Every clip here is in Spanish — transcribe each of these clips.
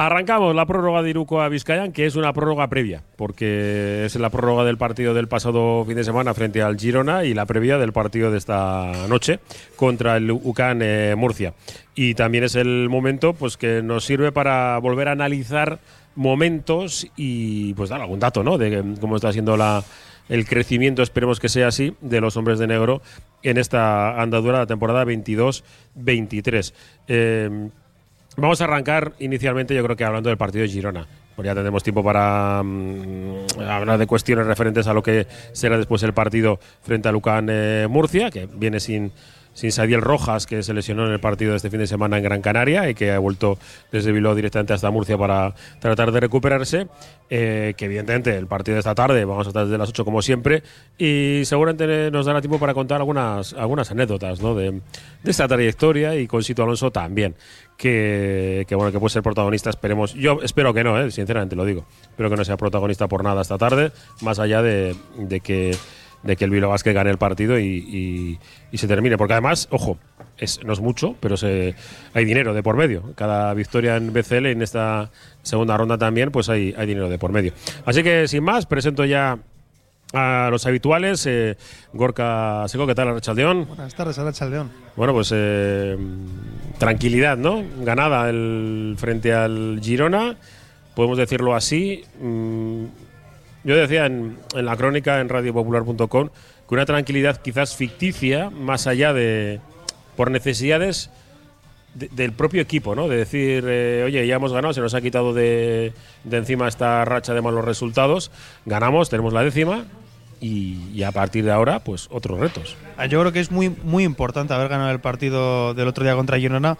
Arrancamos la prórroga de Iruko a Vizcayan, que es una prórroga previa, porque es la prórroga del partido del pasado fin de semana frente al Girona y la previa del partido de esta noche contra el UCAN eh, Murcia. Y también es el momento pues que nos sirve para volver a analizar momentos y pues dar algún dato, ¿no? De cómo está siendo la, el crecimiento, esperemos que sea así, de los hombres de negro en esta andadura de la temporada 22-23. Eh, Vamos a arrancar inicialmente, yo creo que hablando del partido de Girona. Porque ya tendremos tiempo para mm, hablar de cuestiones referentes a lo que será después el partido frente a Lucán eh, Murcia, que viene sin, sin Sadiel Rojas, que se lesionó en el partido de este fin de semana en Gran Canaria y que ha vuelto desde Bilbao directamente hasta Murcia para tratar de recuperarse. Eh, que evidentemente el partido de esta tarde vamos a estar desde las 8 como siempre y seguramente nos dará tiempo para contar algunas, algunas anécdotas ¿no? de, de esta trayectoria y con Sito Alonso también. Que, bueno que puede ser protagonista esperemos yo espero que no ¿eh? sinceramente lo digo espero que no sea protagonista por nada esta tarde más allá de, de que de que el Bilbao Basket gane el partido y, se termine. Porque además, ojo, es, no es mucho, pero se, hay dinero de por medio. Cada victoria en BCL en esta segunda ronda también, pues hay, hay dinero de por medio. Así que sin más, presento ya a los habituales. Eh, Gorka Seco, ¿qué tal, Arrachaldeón? Buenas tardes, Arrachaldeón. Bueno, pues eh, tranquilidad, ¿no? Ganada el, frente al Girona, podemos decirlo así. Mm, yo decía en, en, la crónica en radiopopular.com que una tranquilidad quizás ficticia, más allá de. por necesidades. De, del propio equipo, ¿no? De decir, eh, oye, ya hemos ganado, se nos ha quitado de, de, encima esta racha de malos resultados, ganamos, tenemos la décima y, y, a partir de ahora, pues otros retos. Yo creo que es muy, muy importante haber ganado el partido del otro día contra Girona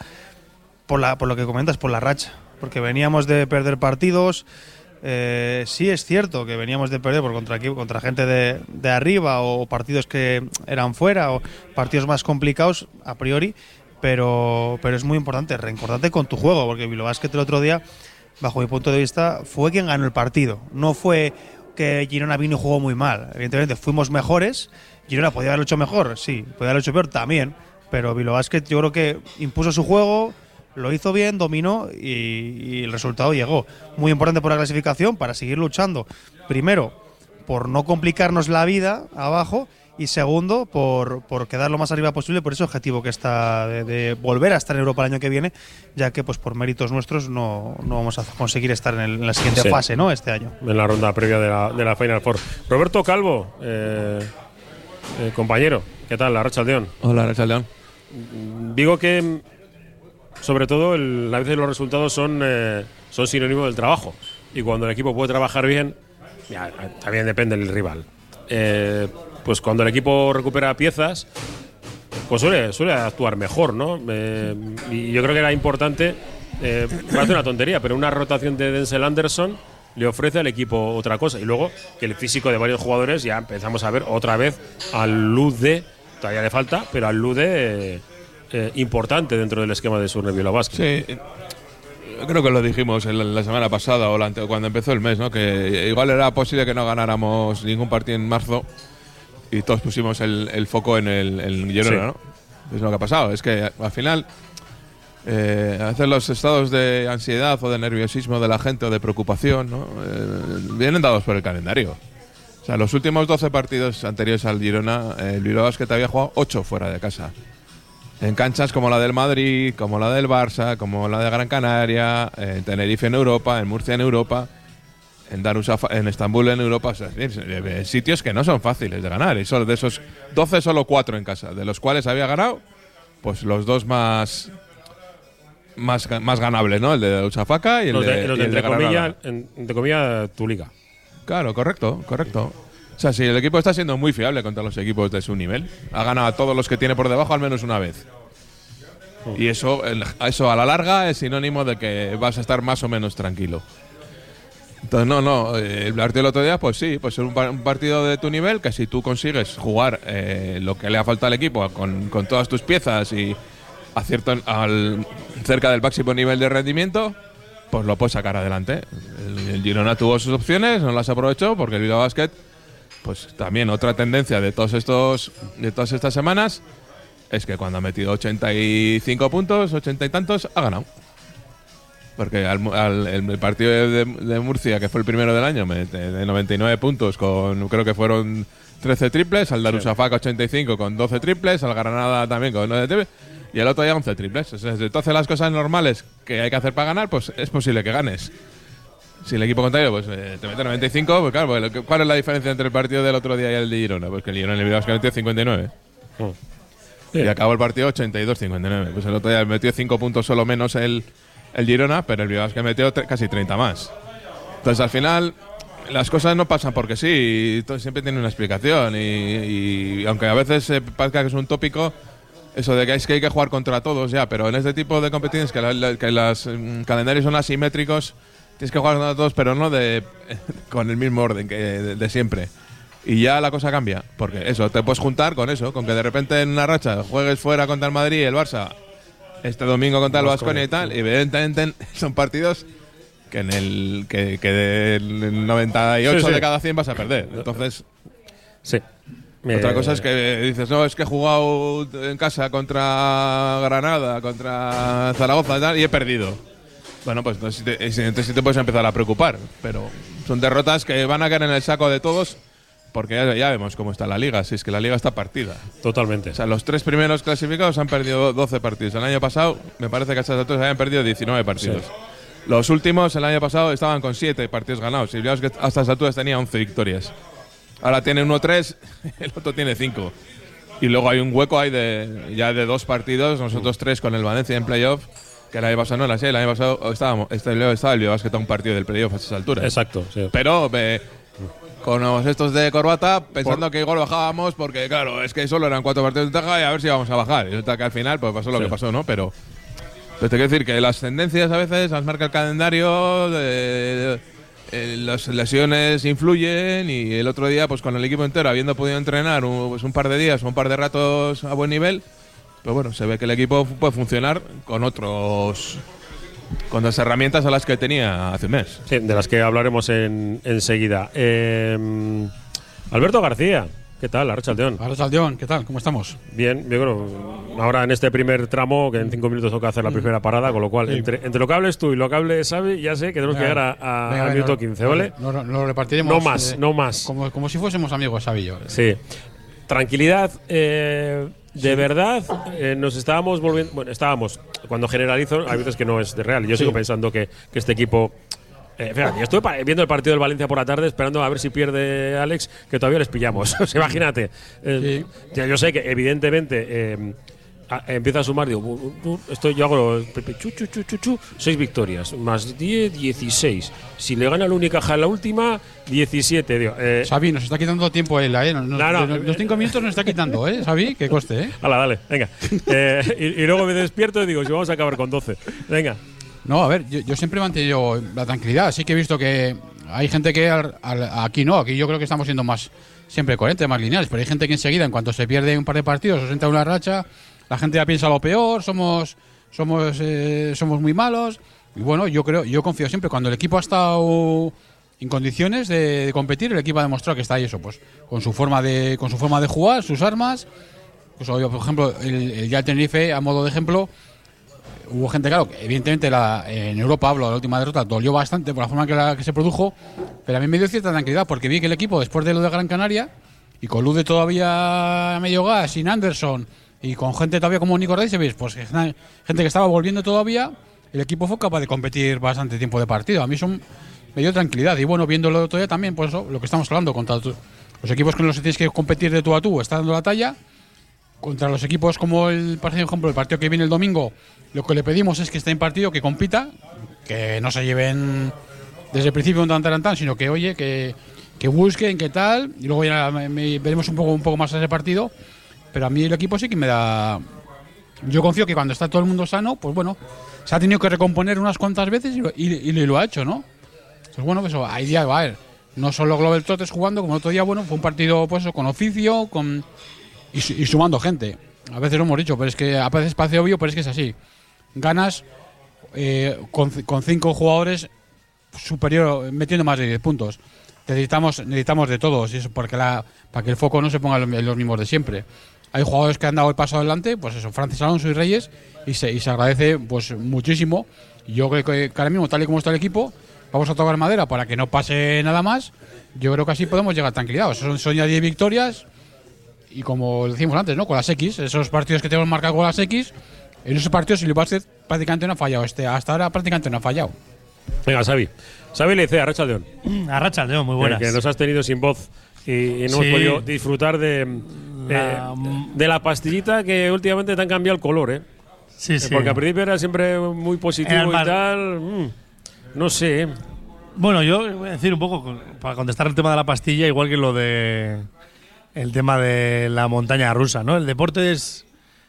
por, la, por lo que comentas, por la racha, porque veníamos de perder partidos. Eh, sí es cierto que veníamos de perder por contra, contra gente de, de, arriba o partidos que eran fuera o partidos más complicados a priori, pero, pero es muy importante, reencordarte con tu juego, porque Bilbao Basket el otro día, bajo mi punto de vista, fue quien ganó el partido. No fue que Girona vino y jugó muy mal. Evidentemente fuimos mejores. Girona podía haberlo hecho mejor, sí. Podía haberlo hecho peor también. Pero Bilbao Basket yo creo que impuso su juego, lo hizo bien, dominó y, y, el resultado llegó. Muy importante por la clasificación para seguir luchando. Primero, por no complicarnos la vida abajo y segundo, por, por quedar lo más arriba posible por ese objetivo que está de, de, volver a estar en Europa el año que viene, ya que pues por méritos nuestros no, no vamos a conseguir estar en, el, en la siguiente Sí. fase ¿no? este año. En la ronda previa de la, de la Final Four. Roberto Calvo, eh, eh, compañero, ¿qué tal? La Racha León. Hola, Racha León. Digo que, sobre todo, el, a veces los resultados son, eh, son sinónimo del trabajo. Y cuando el equipo puede trabajar bien, ya, también depende del rival. Eh, pues cuando el equipo recupera piezas, pues suele, suele actuar mejor, ¿no? Eh, y yo creo que era importante, eh, parece una tontería, pero una rotación de Denzel Anderson le ofrece al equipo otra cosa. Y luego que el físico de varios jugadores ya empezamos a ver otra vez al luz de, todavía le falta, pero al luz de eh, importante dentro del esquema de Surne Bilbao Basket. Sí. Creo que lo dijimos la semana pasada o cuando empezó el mes, ¿no? Que igual era posible que no ganáramos ningún partido en marzo y todos pusimos el, el foco en el, el Girona, sí. ¿no? Es lo que ha pasado. Es que al final, eh, a veces los estados de ansiedad o de nerviosismo de la gente o de preocupación, ¿no? Eh, vienen dados por el calendario. O sea, los últimos 12 partidos anteriores al Girona, eh, el Bilbao que te había jugado 8 fuera de casa. En canchas como la del Madrid, como la del Barça, como la de Gran Canaria, en Tenerife en Europa, en Murcia en Europa en en Estambul, en Europa, o sea, sitios que no son fáciles de ganar. Y solo de esos 12, solo 4 en casa, de los cuales había ganado, pues los dos más más, más ganables, ¿no? El de Darussafaca y el los de, los de, entre, comillas, entre comillas, tu liga. Claro, correcto, correcto. O sea, si el equipo está siendo muy fiable contra los equipos de su nivel, ha ganado a todos los que tiene por debajo al menos una vez. Y eso, eso a la larga es sinónimo de que vas a estar más o menos tranquilo. Entonces, no, no, el partido del otro día, pues sí, pues es un, partido de tu nivel que si tú consigues jugar eh, lo que le ha faltado al equipo con, con todas tus piezas y acierto al, cerca del máximo nivel de rendimiento, pues lo puedes sacar adelante. El, el, Girona tuvo sus opciones, no las aprovechó porque el Bilbao Basket, pues también otra tendencia de todos estos, de todas estas semanas es que cuando ha metido 85 puntos, 80 y tantos, ha ganado. Porque al, al- el partido de, de Murcia, que fue el primero del año, me- de, de 99 puntos, con creo que fueron 13 triples, al Darusafaka 85 con 12 triples, al Granada también con 9 triples, y el otro día 11 triples. Haces las cosas normales que hay que hacer para ganar, pues es posible que ganes. Si el equipo contrario pues, eh, te mete 95, pues claro, pues, ¿cuál es la diferencia entre el partido del otro día y el de Girona? Pues que el Girona le metió 59. Sí. Y acabó el partido 82-59. Pues el otro día metió 5 puntos solo menos el, el Girona, pero el que metió casi 30 más. Entonces al final las cosas no pasan porque sí, y siempre tiene una explicación. Y, aunque a veces parezca que es un tópico, eso de que hay que jugar contra todos ya, pero en este tipo de competiciones que, los calendarios son asimétricos, tienes que jugar contra todos, pero no de con el mismo orden que de, de siempre. Y ya la cosa cambia, porque eso, te puedes juntar con eso, con que de repente en una racha juegues fuera contra el Madrid y el Barça, este domingo contra el Vasconia y tal, evidentemente son partidos que en el que, que del 98 Sí, sí. de cada 100 vas a perder. Entonces, Sí. otra Eh, cosa es que dices, no, es que he jugado en casa contra Granada, contra Zaragoza y tal, y he perdido. Bueno, pues entonces te puedes empezar a preocupar, pero son derrotas que van a caer en el saco de todos, porque ya, ya vemos cómo está la liga, si es que la liga está partida. Totalmente. O sea, los tres primeros clasificados han perdido 12 partidos. El año pasado, me parece que a estas alturas habían perdido 19 partidos. Los últimos, el año pasado, estaban con 7 partidos ganados. Y que a estas alturas tenía 11 victorias. Ahora tiene 1-3, el otro tiene 5. Y luego hay un hueco ahí de, ya de dos partidos, nosotros tres con el Valencia en playoff, que el año pasado no era así, el año pasado estábamos, este, estaba el Bilbao que un partido del playoff a estas alturas. Exacto. sí. Pero eh, con los estos de corbata, pensando que igual bajábamos, porque claro, es que solo eran cuatro partidos de ventaja y a ver si vamos a bajar. Y resulta que al final pues pasó lo Sí. que pasó, ¿no? Pero, pero te quiero decir que las tendencias a veces las marca el calendario, eh, las lesiones influyen y el otro día, pues con el equipo entero, habiendo podido entrenar un, pues, un par de días o un par de ratos a buen nivel, pues bueno, se ve que el equipo puede funcionar con otros. Con las herramientas a las que tenía hace un mes. Sí, de las que hablaremos en, enseguida. Eh, Alberto García, ¿qué tal? Arrachaldeón. Ahora Saldeón, ¿qué tal? ¿Cómo estamos? Bien, yo creo, ahora en este primer tramo, que en cinco minutos toca hacer la primera parada, con lo cual, Mm. Sí. entre, entre lo que hables tú y lo que hable Xavi, ya sé que tenemos que llegar a, a- Venga, al minuto no- 15, ¿vale? No, no, lo repartiremos. No más, eh, no más. Como, como si fuésemos amigos, Xavi y yo. Sí. Tranquilidad. eh, de verdad, eh, nos estábamos volviendo. Bueno, estábamos. Cuando generalizo, hay veces que no es de real. Yo sigo pensando que, que este equipo. Eh, fíjate, yo estuve viendo el partido del Valencia por la tarde esperando a ver si pierde Alex, que todavía les pillamos. Imagínate. Eh, ya Yo sé que, evidentemente. Eh, a- empieza a sumar, digo, esto yo hago chu, chu, chu, seis victorias, más 10, 16. Si le gana la única en la última, 17. Digo, eh, Xavi, nos está quitando tiempo él, ¿eh? Nos- No, no. los, los cinco minutos nos está quitando, ¿eh? Xavi, que coste, ¿eh? Hala, dale, venga. Eh, y, y luego me despierto y digo, si vamos a acabar con 12. Venga. No, a ver, yo, yo siempre he mantenido la tranquilidad. Sí que he visto que hay gente que al- al- aquí no, aquí yo creo que estamos siendo más siempre coherentes, más lineales, pero hay gente que enseguida, en cuanto se pierde un par de partidos o se entra una racha, la gente ya piensa lo peor, somos somos eh, somos muy malos. Y bueno, yo creo, yo confío siempre cuando el equipo ha estado en condiciones de, de competir, el equipo ha demostrado que está ahí eso, pues con su forma de con su forma de jugar, sus armas. Pues, obvio, por ejemplo, el, el ya el Tenerife, a modo de ejemplo, hubo gente, claro, que evidentemente en Europa, hablo, la última derrota dolió bastante por la forma que, la, se produjo, pero a mí me dio cierta tranquilidad porque vi que el equipo, después de lo de Gran Canaria, y con Lude todavía a medio gas, sin Anderson, y con gente todavía como Nico Reisevich, pues que- gente que estaba volviendo todavía, el equipo fue capaz de competir bastante tiempo de partido. A mí son, me dio tranquilidad. Y bueno, viéndolo todavía también, pues eso, lo que estamos hablando, contra los equipos con los que tienes que competir de tú a tú, está dando la talla contra los equipos como el, por ejemplo, el partido que viene el domingo, lo que le pedimos es que esté en partido, que compita, que no se lleven desde el principio un tan tan, sino que oye, que, que busquen, que tal, y luego ya me- me- veremos un poco un poco más ese partido. Pero a mí el equipo sí que me da. Yo confío que cuando está todo el mundo sano, pues bueno, se ha tenido que recomponer unas cuantas veces y, y- lo ha hecho, ¿no? Entonces, bueno, pues hay día, a ver, no solo Global Trotters jugando, como el otro día, bueno, fue un partido pues con oficio, con y, su- y sumando gente. A veces lo hemos dicho, pero es que a veces parece obvio, pero es que es así. Ganas eh, con cinco jugadores superior, metiendo más de 10 puntos. Necesitamos, necesitamos de todos, y eso porque la, para que el foco no se ponga en los mismos de siempre. Hay jugadores que han dado el paso adelante, pues eso, Francis Alonso y Reyes, y se, y se agradece pues muchísimo. Yo creo que, que ahora mismo, tal y como está el equipo, vamos a tocar madera para que no pase nada más. Yo creo que así podemos llegar tranquilizados. Son, son ya 10 victorias y como decimos antes, ¿no? Con las X, esos partidos que tenemos marcados con las X, en esos partidos Silvio Vázquez prácticamente no ha fallado. Este, hasta ahora prácticamente no ha fallado. Venga, Xavi. Xavi le dice a Racha León. A Racha León, muy Que, buenas. que nos has tenido sin voz y, y no hemos Sí. podido disfrutar de, de, La- de la pastillita que últimamente te han cambiado el color, ¿eh? Sí, sí. Porque al principio era siempre muy positivo y tal. mm, no sé. ¿eh? Bueno, yo voy a decir un poco, para contestar el tema de la pastilla, igual que lo de el tema de la montaña rusa, ¿no? El deporte es,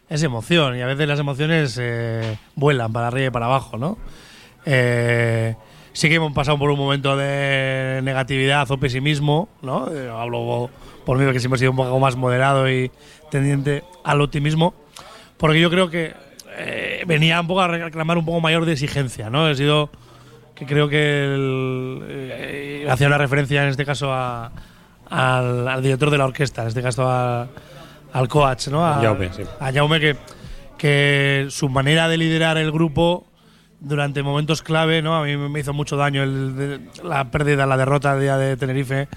es emoción y a veces las emociones eh, vuelan para arriba y para abajo, ¿no? Eh, sí que hemos pasado por un momento de negatividad o pesimismo, ¿no? Eh, hablo por mí que siempre he sido un poco más moderado y tendiente al optimismo, porque yo creo que eh, venía un poco a reclamar un poco mayor de exigencia, ¿no? He sido que creo que el, eh, hacía una referencia en este caso a- al, al director de la orquesta, en este caso a- al coach, ¿no? A Jaume, sí. a Jaume, que, que su manera de liderar el grupo durante momentos clave, ¿no? A mí me hizo mucho daño el de- la pérdida, la derrota día de Tenerife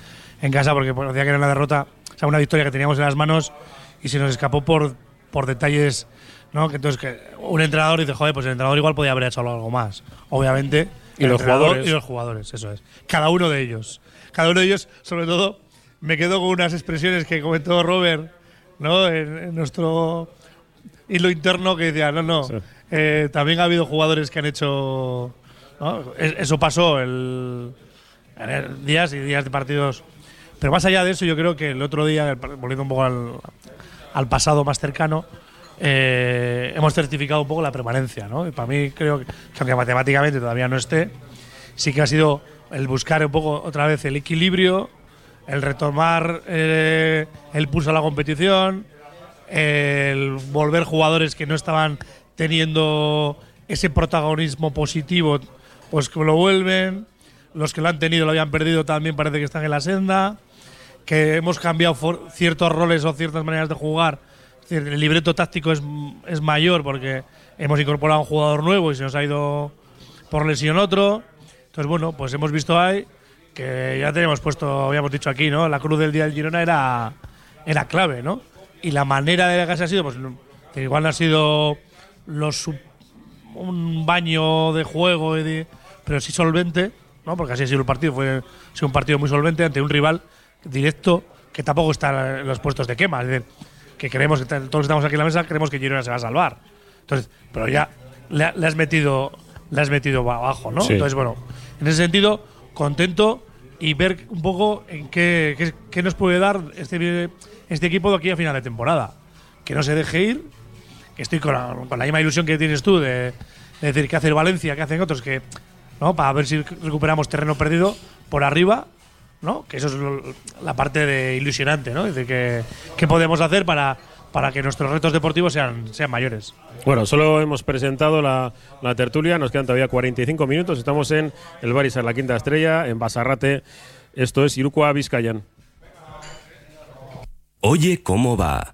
en casa, porque parecía que era una derrota, o sea, una victoria que teníamos en las manos y se nos escapó por, por detalles, ¿no? Que entonces que un entrenador dice, joder, pues el entrenador igual podía haber hecho algo más. Obviamente. Y los jugadores. Y los jugadores, eso es. Cada uno de ellos. Cada uno de ellos, sobre todo, me quedo con unas expresiones que comentó Robert, ¿no? En, en nuestro hilo interno que decía, no, no. Sí. Eh, también ha habido jugadores que han hecho. Eso pasó el, en días y días de partidos. Pero más allá de eso, yo creo que el otro día, volviendo un poco al, pasado más cercano, eh, hemos certificado un poco la permanencia. ¿no? Para mí creo que aunque matemáticamente todavía no esté, sí que ha sido el buscar un poco otra vez el equilibrio, el retomar eh, el pulso a la competición, el volver jugadores que no estaban teniendo ese protagonismo positivo, pues que lo vuelven, los que lo han tenido lo habían perdido también parece que están en la senda, que hemos cambiado ciertos roles o ciertas maneras de jugar. El libreto táctico es, es mayor porque hemos incorporado a un jugador nuevo y se nos ha ido por lesión otro. Entonces, bueno, pues hemos visto ahí que ya teníamos puesto, habíamos dicho aquí, ¿no? La cruz del día del Girona era, era clave, ¿no? Y la manera de que se ha sido, pues igual no ha sido los sub- un baño de juego, y de- pero sí solvente, ¿no? Porque así ha sido el partido, fue ha sido un partido muy solvente ante un rival directo que tampoco está en los puestos de quema. Es decir, que creemos que todos estamos aquí en la mesa creemos que Girona se va a salvar. Entonces, pero ya le, le has metido le has metido abajo, ¿no? Sí. Entonces, bueno, en ese sentido, contento y ver un poco en qué, qué, qué nos puede dar este, este equipo de aquí a final de temporada. Que no se deje ir, que estoy con la, con la misma ilusión que tienes tú de, de decir qué hace el Valencia, qué hacen otros, que ¿no? para ver si recuperamos terreno perdido por arriba, ¿no? Que eso es lo- la parte de ilusionante, ¿no? Es decir, que, qué podemos hacer para, para que nuestros retos deportivos sean, sean mayores. Bueno, solo hemos presentado la, la tertulia, nos quedan todavía 45 minutos. Estamos en el Barisar, la quinta estrella, en Basarrate. Esto es Irukoa Vizcayan. Oye, ¿cómo va?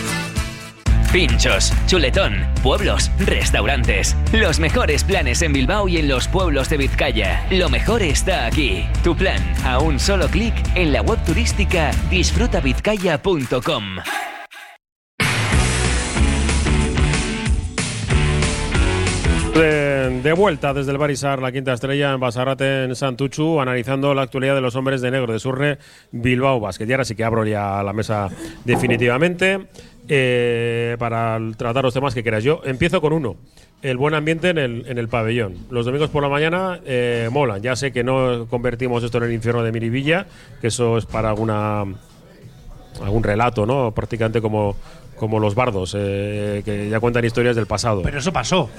Pinchos, chuletón, pueblos, restaurantes. Los mejores planes en Bilbao y en los pueblos de Vizcaya. Lo mejor está aquí. Tu plan, a un solo clic en la web turística disfrutavizcaya.com. De, de vuelta desde el Barisar, la quinta estrella en Basarate, en Santuchu, analizando la actualidad de los hombres de negro de Surre, Bilbao Basket. Y ahora sí que abro ya la mesa definitivamente eh, para tratar los temas que quieras. Yo empiezo con uno. El buen ambiente en el, en el pabellón. Los domingos por la mañana eh, molan. Ya sé que no convertimos esto en el infierno de Miribilla, que eso es para alguna algún relato, ¿no? Prácticamente como, como los bardos, eh, que ya cuentan historias del pasado. Pero eso pasó.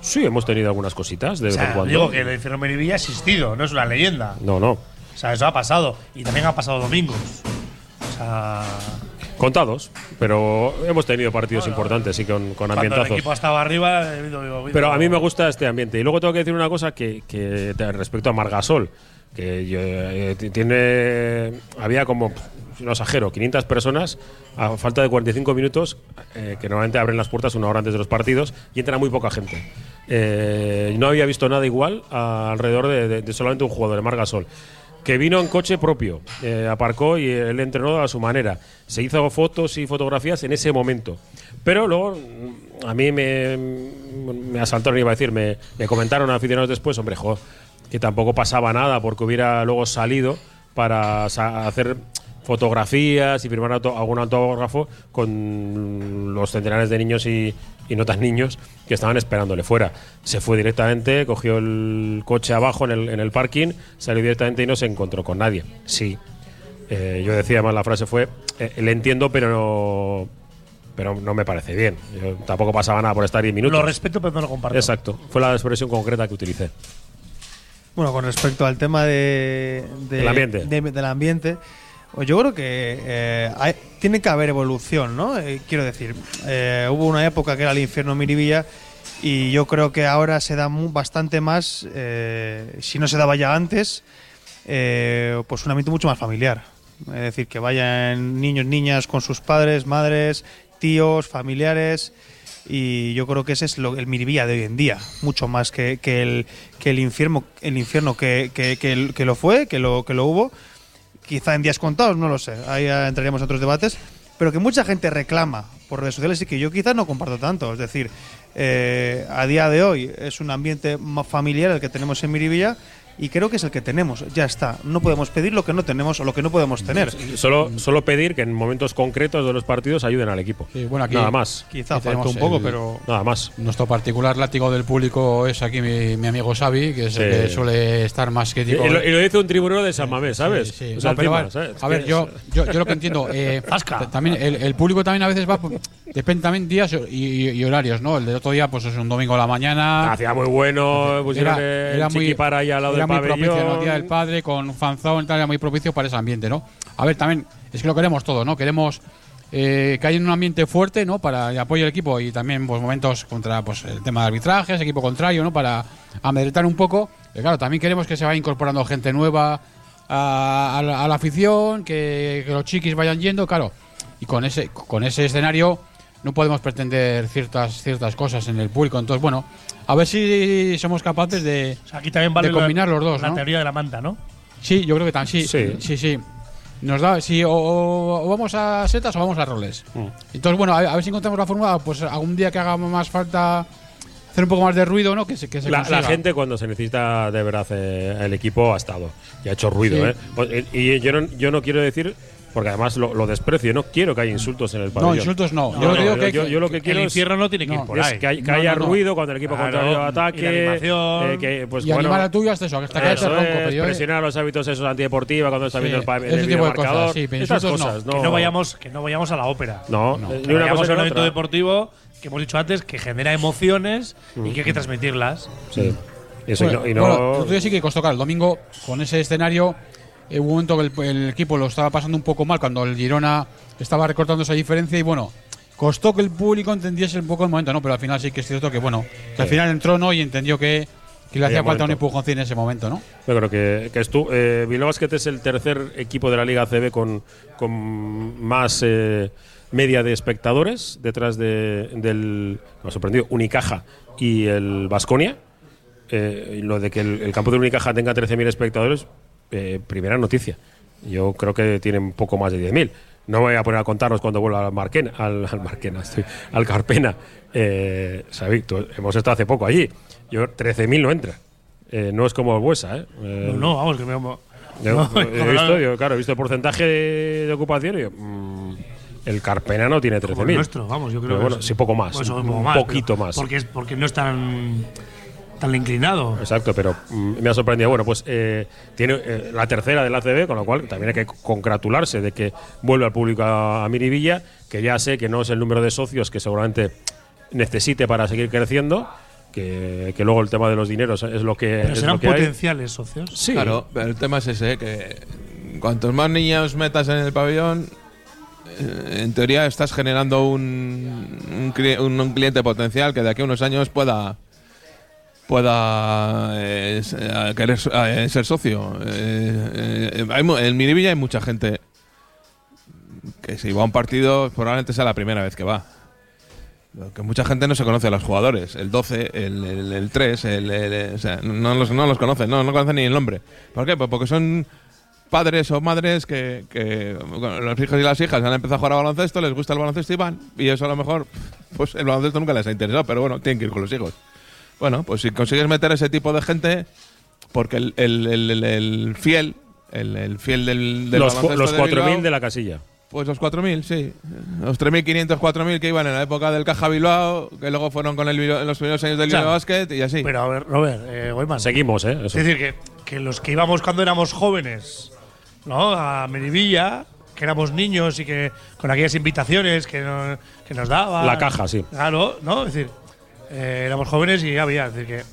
Sí, hemos tenido algunas cositas de O vez en sea, cuando. digo que el infierno Merivilla ha existido, no es una leyenda. No, no. O sea, eso ha pasado. Y también ha pasado domingos. O sea, Contados, pero hemos tenido partidos importantes y con, con cuando el ambientazos. equipo estaba arriba, ha habido- ha habido- Pero a mí me gusta este ambiente. Y luego tengo que decir una cosa que, que respecto a Margasol, que eh, tiene había como no exagero, 500 personas a falta de 45 minutos, eh, que normalmente abren las puertas una hora antes de los partidos y entra muy poca gente. Eh, no había visto nada igual a- alrededor de, de- de solamente un jugador, de Margasol que vino en coche propio, eh, aparcó y él entrenó a su manera. Se hizo fotos y fotografías en ese momento. Pero luego mm, a mí me, me asaltaron, iba a decir, me, me comentaron aficionados después, hombre, jo, que tampoco pasaba nada porque hubiera luego salido para hacer fotografías y firmar auto- algún autógrafo con los centenares de niños y, y no tan niños que estaban esperándole fuera. Se fue directamente, cogió el coche abajo en el, en el parking, salió directamente y no se encontró con nadie. Sí. Eh, yo decía más, la frase fue, eh, le entiendo, pero no, pero no me parece bien. Yo tampoco pasaba nada por estar 10 minutos. Lo respeto, pero no lo comparto. Exacto. Fue la expresión concreta que utilicé. Bueno, con respecto al tema de, de- El ambiente. de- del ambiente, yo creo que eh, tiene que haber evolución, ¿no? Eh, quiero decir, eh, hubo una época que era el infierno Miribilla y yo creo que ahora se da bastante más, si no se daba ya antes, pues un ambiente mucho más familiar. Es decir, que vayan niños, niñas con sus padres, madres, tíos, familiares. Y yo creo que ese es lo- el Miribilla de hoy en día, mucho más que, que el, que el infierno, el infierno que, que- que lo fue, que lo, que lo hubo. Quizá en días contados, no lo sé, ahí entraríamos en otros debates, pero que mucha gente reclama por redes sociales y que yo quizás no comparto tanto. Es decir, eh, a día de hoy es un ambiente más familiar el que tenemos en Miribilla y creo que es el que tenemos, ya está. No podemos pedir lo que no tenemos o lo que no podemos tener. Solo, solo pedir que en momentos concretos de los partidos ayuden al equipo. Sí, bueno, aquí Nada más. Quizá Aquí falta un poco, el- pero Nada más. Nuestro particular látigo del público es aquí mi, mi amigo Xavi, que es el que suele estar más crítico. y lo, y lo dice un tribunero de San Mamés, ¿sabes? Sí, sí. O sea, No, pero encima, a ver, ¿sabes? a ver, Es que yo, yo, yo lo que entiendo, eh, Fasca. también el, el público también a veces va, depende también días y, y- y horarios, ¿no? El del otro día, pues es un domingo a la mañana. Hacía muy bueno, pusieron Era, el era muy, chiquipara ahí al lado era muy propicio. ¿no? El Día del Padre con fanzón, tal, era muy propicio para ese ambiente, ¿no? A ver, también, es que lo queremos todo, ¿no? Queremos eh, que haya un ambiente fuerte, ¿no? Para el apoyo al equipo y también, pues, momentos contra, pues, el tema de arbitrajes, equipo contrario, ¿no? Para amedrentar un poco. Pero claro, también queremos que se vaya incorporando gente nueva a, a la, a la afición, que, que los chiquis vayan yendo, claro. Y con ese, con ese escenario no podemos pretender ciertas, ciertas cosas en el público. Entonces, bueno, a ver si somos capaces de, O sea, aquí también vale de combinar la, los dos, la ¿no? teoría de la manta, ¿no? Sí, yo creo que también. Sí, Sí. sí, sí. Nos da, sí, o, o vamos a setas o vamos a roles. Mm. Entonces, bueno, a, a ver si encontramos la fórmula, pues algún día que haga más falta hacer un poco más de ruido, ¿no? Que se, que se La, la gente cuando se necesita de verdad eh, el equipo ha estado y ha hecho ruido. Sí. ¿eh? Pues, eh, Y yo no, yo no quiero decir, porque además lo, lo desprecio, no quiero que haya insultos en el pabellón. No, insultos no. No, yo lo que no, digo que, yo- yo lo que El quiero es- infierno no tiene que no, ir por es ahí. que, hay- que No, haya no, no. ruido cuando el equipo Claro, contrario y la ataque. animación. eh, que, pues, y bueno, animar al tuyo hasta eso, hasta que eso ronco. es, Pero yo, presionar los hábitos esos antideportiva cuando está Sí, viendo el, ese el tipo de cosas, sí, Estas cosas, no. Que no vayamos, que no vayamos a la ópera. No, No. eh, Que vayamos a un evento deportivo que hemos dicho antes que genera emociones y que hay que transmitirlas. Sí. Y eso, y no- y no- bueno, el sí que costó, claro, el domingo con ese escenario eh, hubo un momento que el, el equipo lo estaba pasando un poco mal cuando el Girona estaba recortando esa diferencia y bueno, costó que el público entendiese un poco el momento, ¿no? Pero al final sí que es cierto que bueno, que al final entró no y entendió que, que le hacía falta un empujoncín en ese momento, ¿no? Yo creo que, que estu eh, Bilbao Basket es el tercer equipo de la Liga CB con, con más eh, media de espectadores detrás de, del, me ha sorprendido, Unicaja y el Vasconia. lo de que el, el campo de Unicaja tenga 13.000 espectadores, eh, primera noticia. Yo creo que tienen poco más de 10.000. No me voy a poner a contarnos cuando vuelva al Marquena, al, al Marquena, estoy, al Carpena. Eh, tú- hemos estado hace poco allí. Yo 13.000 no entra. Eh, no es como el Buesa, ¿eh? Eh, No, no, vamos, que me. no, he visto, yo, claro, he visto el porcentaje de, de ocupación y yo, mm, el Carpena no tiene como 13.000. el nuestro, vamos, yo creo Pero que bueno, es- sí, poco más. Pues, un un poco más, poquito más. Porque, es, porque no es tan, tan inclinado. Exacto, pero mm, me ha sorprendido. Bueno, pues eh, tiene eh, la tercera del ACB, con lo cual también hay que congratularse de que vuelve al público a, a Miribilla, que ya sé que no es el número de socios que seguramente necesite para seguir creciendo, que, que luego el tema de los dineros es lo que, Pero es serán lo que hay. potenciales socios. Sí, Claro, pero el tema es ese, que cuantos más niños metas en el pabellón, eh, en teoría estás generando un, un- un cliente potencial que de aquí a unos años pueda pueda eh, eh, querer eh, ser socio. Eh, eh, hay en Miribilla hay mucha gente que si va a un partido probablemente sea la primera vez que va. Que mucha gente no se conoce a los jugadores. El 12, el, el, el 3, el, el- o sea, no los, no los conocen, no, no conocen ni el nombre. ¿Por qué? Pues porque son padres o madres que, que los hijos y las hijas han empezado a jugar a baloncesto, les gusta el baloncesto y van. Y eso a lo mejor, pues el baloncesto nunca les ha interesado, pero bueno, tienen que ir con los hijos. Bueno, pues si consigues meter ese tipo de gente, porque el, el, el- el- el fiel, el, el fiel del, del los, los de 4.000 Bilbao, de la casilla. pues los 4.000, sí. Los 3.500, 4.000 que iban en la época del Caja Bilbao, que luego fueron con el en los primeros años del Claro. Bilbao Basket y así. Pero a ver, Robert, eh, Seguimos, ¿eh? Eso. Es decir, que, que los que íbamos cuando éramos jóvenes, ¿no? A Merivilla, que éramos niños y que con aquellas invitaciones que, no- que nos daban. La caja, sí. Claro, ¿no? Es decir, eh, éramos jóvenes y había, es decir, que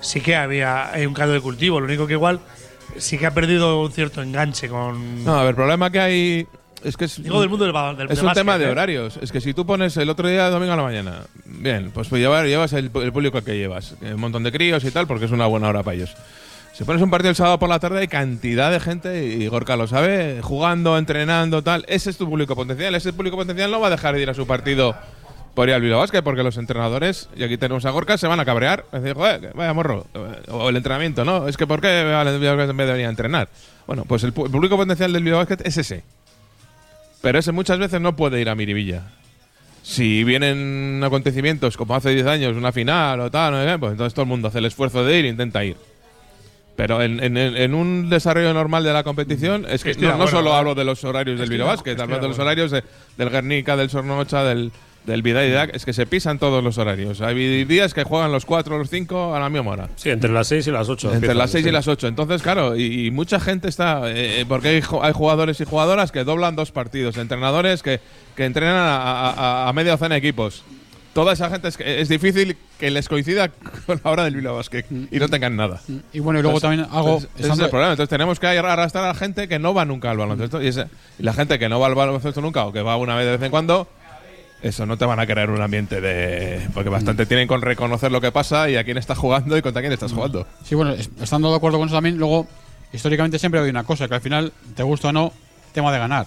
sí que había un caldo de cultivo. Lo único que igual sí que ha perdido un cierto enganche con. No, a ver, el problema que hay es que es, digo del mundo del, es un básquet, tema de ¿eh? horarios. Es que si tú pones el otro día domingo a la mañana, bien, pues, pues llevar, llevas el, el público que llevas, eh, un montón de críos y tal, porque es una buena hora para ellos. Si pones un partido el sábado por la tarde, hay cantidad de gente, y Gorka lo sabe, jugando, entrenando, tal. Ese es tu público potencial. Ese público potencial no va a dejar de ir a su partido por ir al Bilbao Basket, porque los entrenadores, y aquí tenemos a Gorka, se van a cabrear. Es decir, joder, vaya morro. O el entrenamiento, ¿no? Es que ¿por qué Bilbao Basket en vez de venir a entrenar? Bueno, pues el, público potencial del Bilbao Basket es ese. Pero ese muchas veces no puede ir a Miribilla. Si vienen acontecimientos como hace 10 años, una final o tal, no pues entonces todo el mundo hace el esfuerzo de ir e intenta ir. Pero en, en- en un desarrollo normal de la competición, es que no, solo ¿eh? hablo de los horarios del Bilbao Basket, hablo de los horarios de- del Guernica, del Sornocha, del, del Vidaidac, es que se pisan todos los horarios. Hay días que juegan los 4 o los 5 a la misma hora. Sí, entre las 6 y las 8. Entre las 6 y las 8. Entonces, claro, y, y mucha gente está. eh, porque hay, hay jugadores y jugadoras que doblan dos partidos, entrenadores que, que entrenan a, a- a- media docena de equipos. Toda esa gente es, es difícil que les coincida con la hora del Bilbao Basket y no tengan nada. Y bueno, y luego Entonces- también entonces, ese es el problema. Entonces tenemos que arrastrar a la gente que no va nunca al baloncesto. Y, ese- y la gente que no va al baloncesto nunca o que va una vez de vez en cuando, eso no te van a crear un ambiente de. Porque bastante tienen con reconocer lo que pasa y a quién estás jugando y contra quién estás jugando. Sí, bueno, es- estando de acuerdo con eso también, luego, históricamente siempre hay una cosa, que al final, te gusta o no, tema de ganar.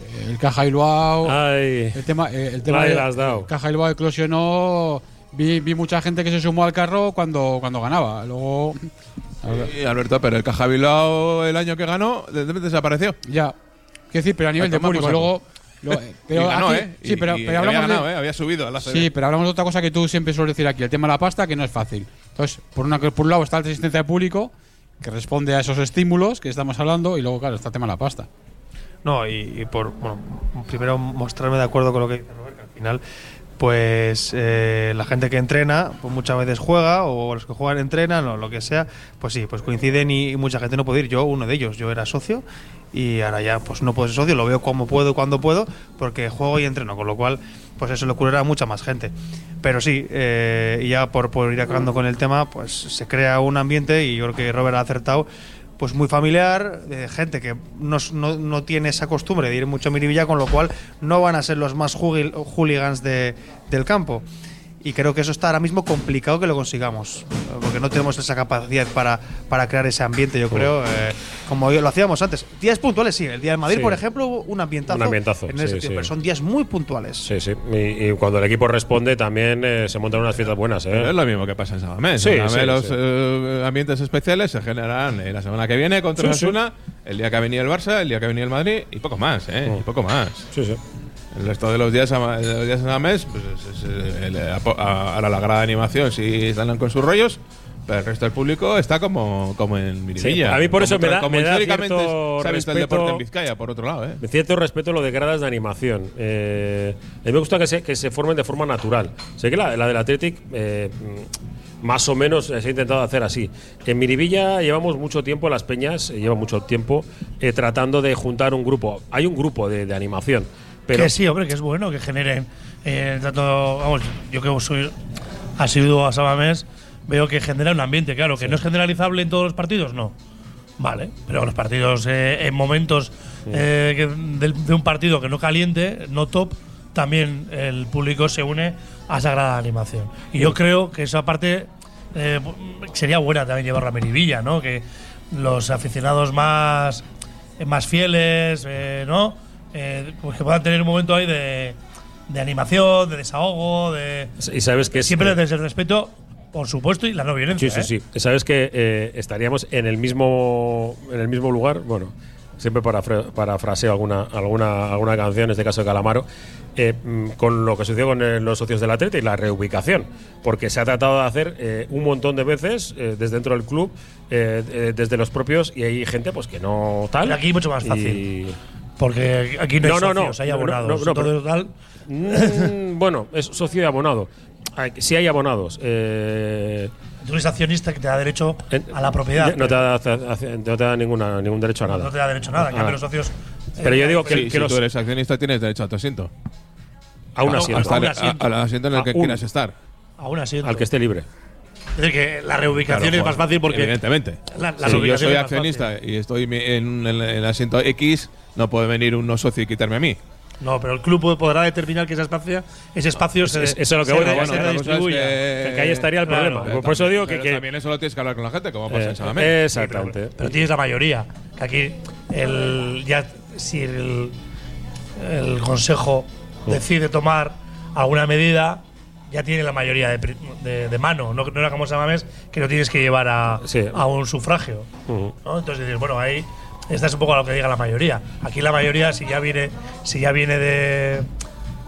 Eh, El Caja Bilbao, Ay, el tema, eh, el tema de dado. Caja Bilbao eclosionó, vi, vi mucha gente que se sumó al carro cuando, cuando ganaba. Luego, Y Alberto, pero el Caja Bilbao el año que ganó, de repente desapareció. ya, quiero decir, pero a nivel de público, saco. luego... lo- pero y ganó, aquí-. Sí, Y- pero, y pero había hablamos de, ¿eh? Había subido a la Sí, pero hablamos de otra cosa que tú siempre sueles decir aquí, el tema de la pasta, que no es fácil. Entonces, por, una, por un lado está la asistencia de público, que responde a esos estímulos que estamos hablando, y luego, claro, está el tema de la pasta. No, y, y por, bueno, primero mostrarme de acuerdo con lo que dice Robert, que al final, pues eh, la gente que entrena, pues muchas veces juega, o los que juegan entrenan, o lo que sea, pues sí, pues coinciden y, y mucha gente no puede ir. Yo, uno de ellos, yo era socio, y ahora ya pues no puedo ser socio, lo veo como puedo, cuando puedo, porque juego y entreno, con lo cual, pues eso le ocurrirá a mucha más gente. Pero sí, eh, y ya por, por ir acabando con el tema, pues se crea un ambiente, y yo creo que Robert ha acertado, pues muy familiar, de gente que no, no- no tiene esa costumbre de ir mucho a Miribilla, con lo cual no van a ser los más hooligans de- del campo. Y creo que eso está ahora mismo complicado que lo consigamos, porque no tenemos esa capacidad para, para crear ese ambiente, yo creo, eh, como lo hacíamos antes. Días puntuales, sí. El día de Madrid, Sí. por ejemplo, hubo un ambientazo. Un ambientazo, en ese sí, sí. pero son días muy puntuales. Sí, sí. Y, y cuando el equipo responde también eh, se montan unas fiestas buenas, Pero ¿eh? es lo mismo que pasa en Samamés. Sí, Samamés sí, los sí. eh, ambientes especiales se generarán eh, la semana que viene contra Sí, sí. Osasuna, el día que ha venido el Barça, el día que ha venido el Madrid y poco más, ¿eh? Mm. Y poco más. Sí, sí. El resto de los días, los días en Samamés, pues es, es, el- el- apo- a- ahora la grada de animación sí están con sus rollos, pero el resto del público está como, como en Miribilla. Sí, a mí por eso Como me da- como me da históricamente cierto se ha visto el respeto- deporte en Vizcaya, por otro lado, ¿eh? De cierto respeto lo de gradas de animación. Eh, a mí me gusta que se, que se formen de forma natural. Sé que la, la del Athletic eh, más o menos se ha intentado hacer así. En Miribilla llevamos mucho tiempo, las peñas eh, llevan mucho tiempo eh, tratando de juntar un grupo. Hay un grupo de, de animación. Pero que sí, hombre, que es bueno que generen eh, tanto, vamos, yo que soy asiduo a Sabamés, veo que genera un ambiente, claro, que no es generalizable en todos los partidos, no. Vale, pero los partidos eh, en momentos eh, que- del- de un partido que no caliente, no top, también el público se une a esa grada de animación. Y yo creo que esa parte eh, sería buena también llevarla a Merivilla, ¿no? Que los aficionados más, eh, más fieles, eh, ¿no? Eh, pues que puedan tener un momento ahí de, de animación, de desahogo, de. Y sabes que es- Siempre desde el respeto, por supuesto, y la no violencia. Sí, sí, ¿eh? sí. Sabes que eh, estaríamos en el mismo en el mismo lugar. Bueno, siempre para parafraseo alguna alguna alguna canción, en este caso de Calamaro, eh, mm, con lo que sucedió con los socios del Atleti y la reubicación, porque se ha tratado de hacer eh, un montón de veces eh, desde dentro del club, desde los propios y hay gente pues que no tal. Pero aquí mucho más fácil. Porque aquí no hay No, no, no. socios, hay No, no, abonados. no, pero- tal, Mm, bueno, es socio y abonado. Sí hay abonados. Eh, tú eres accionista que te da derecho En- a la propiedad. No te da, no te da ninguna, ningún derecho a nada. No te da derecho a nada. En cambio, Ah. los socios. Pero eh, yo digo que, Sí, que si los, tú eres accionista tienes derecho a tu asiento. a un a- asiento. Hasta un asiento. a- al asiento en el A que un- quieras estar. Aún así. al que esté libre. Es decir, que la reubicación Claro, es más fácil porque. Evidentemente. La- la si yo soy accionista y estoy mi- en el, en el asiento X, no puede venir un no socio y quitarme a mí. No, pero el club podrá determinar que ese espacio, ese espacio se, es- eso es lo que voy, bueno, cosa es que- Que ahí estaría el Claro. problema. Pero Por eso digo que. pero que- también eso lo tienes que hablar con la gente, como pasa eh, en Salamé. exactamente. Pero tienes la mayoría. Que aquí, el, ya si el, el consejo decide tomar alguna medida, ya tiene la mayoría de, de- de mano. No, no era como Samames, que lo tienes que llevar a, Sí. a un sufragio. Entonces dices, bueno, ahí esta es un poco lo que diga la mayoría. Aquí la mayoría, si ya viene, si ya viene de,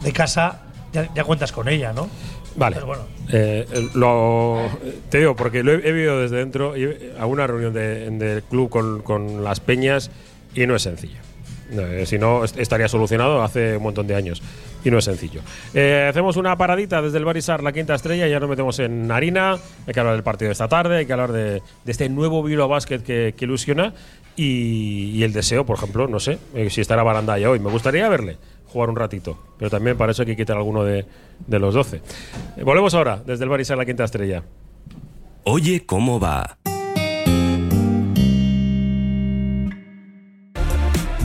de casa, ya, ya cuentas con ella, ¿no? Vale. Pero bueno. Eh, lo, te digo, porque lo he, he vivido desde dentro y a una reunión de- del club con, con las peñas y no es sencillo. No, eh, si no, est- estaría solucionado hace un montón de años. Y no es sencillo. Eh, hacemos una paradita desde el Barisar, la quinta estrella, ya nos metemos en harina. Hay que hablar del partido de esta tarde, hay que hablar de, de este nuevo Bilbao Basket que, que ilusiona. Y, el deseo, por ejemplo, no sé, eh, si estará Barandaya hoy. Me gustaría verle jugar un ratito, pero también para eso hay que quitar alguno de, de los 12. Eh, volvemos ahora, desde el Barisar, la quinta estrella. Oye, ¿cómo va?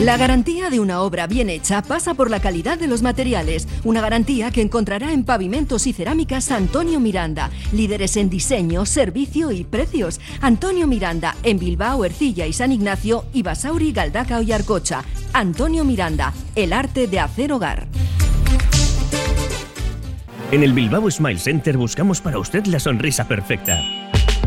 La garantía de una obra bien hecha pasa por la calidad de los materiales, una garantía que encontrará en Pavimentos y Cerámicas Antonio Miranda, líderes en diseño, servicio y precios. Antonio Miranda, en Bilbao, Ercilla y San Ignacio y Basauri, Galdaca y Arcocha. Antonio Miranda, el arte de hacer hogar. En el Bilbao Smile Center buscamos para usted la sonrisa perfecta.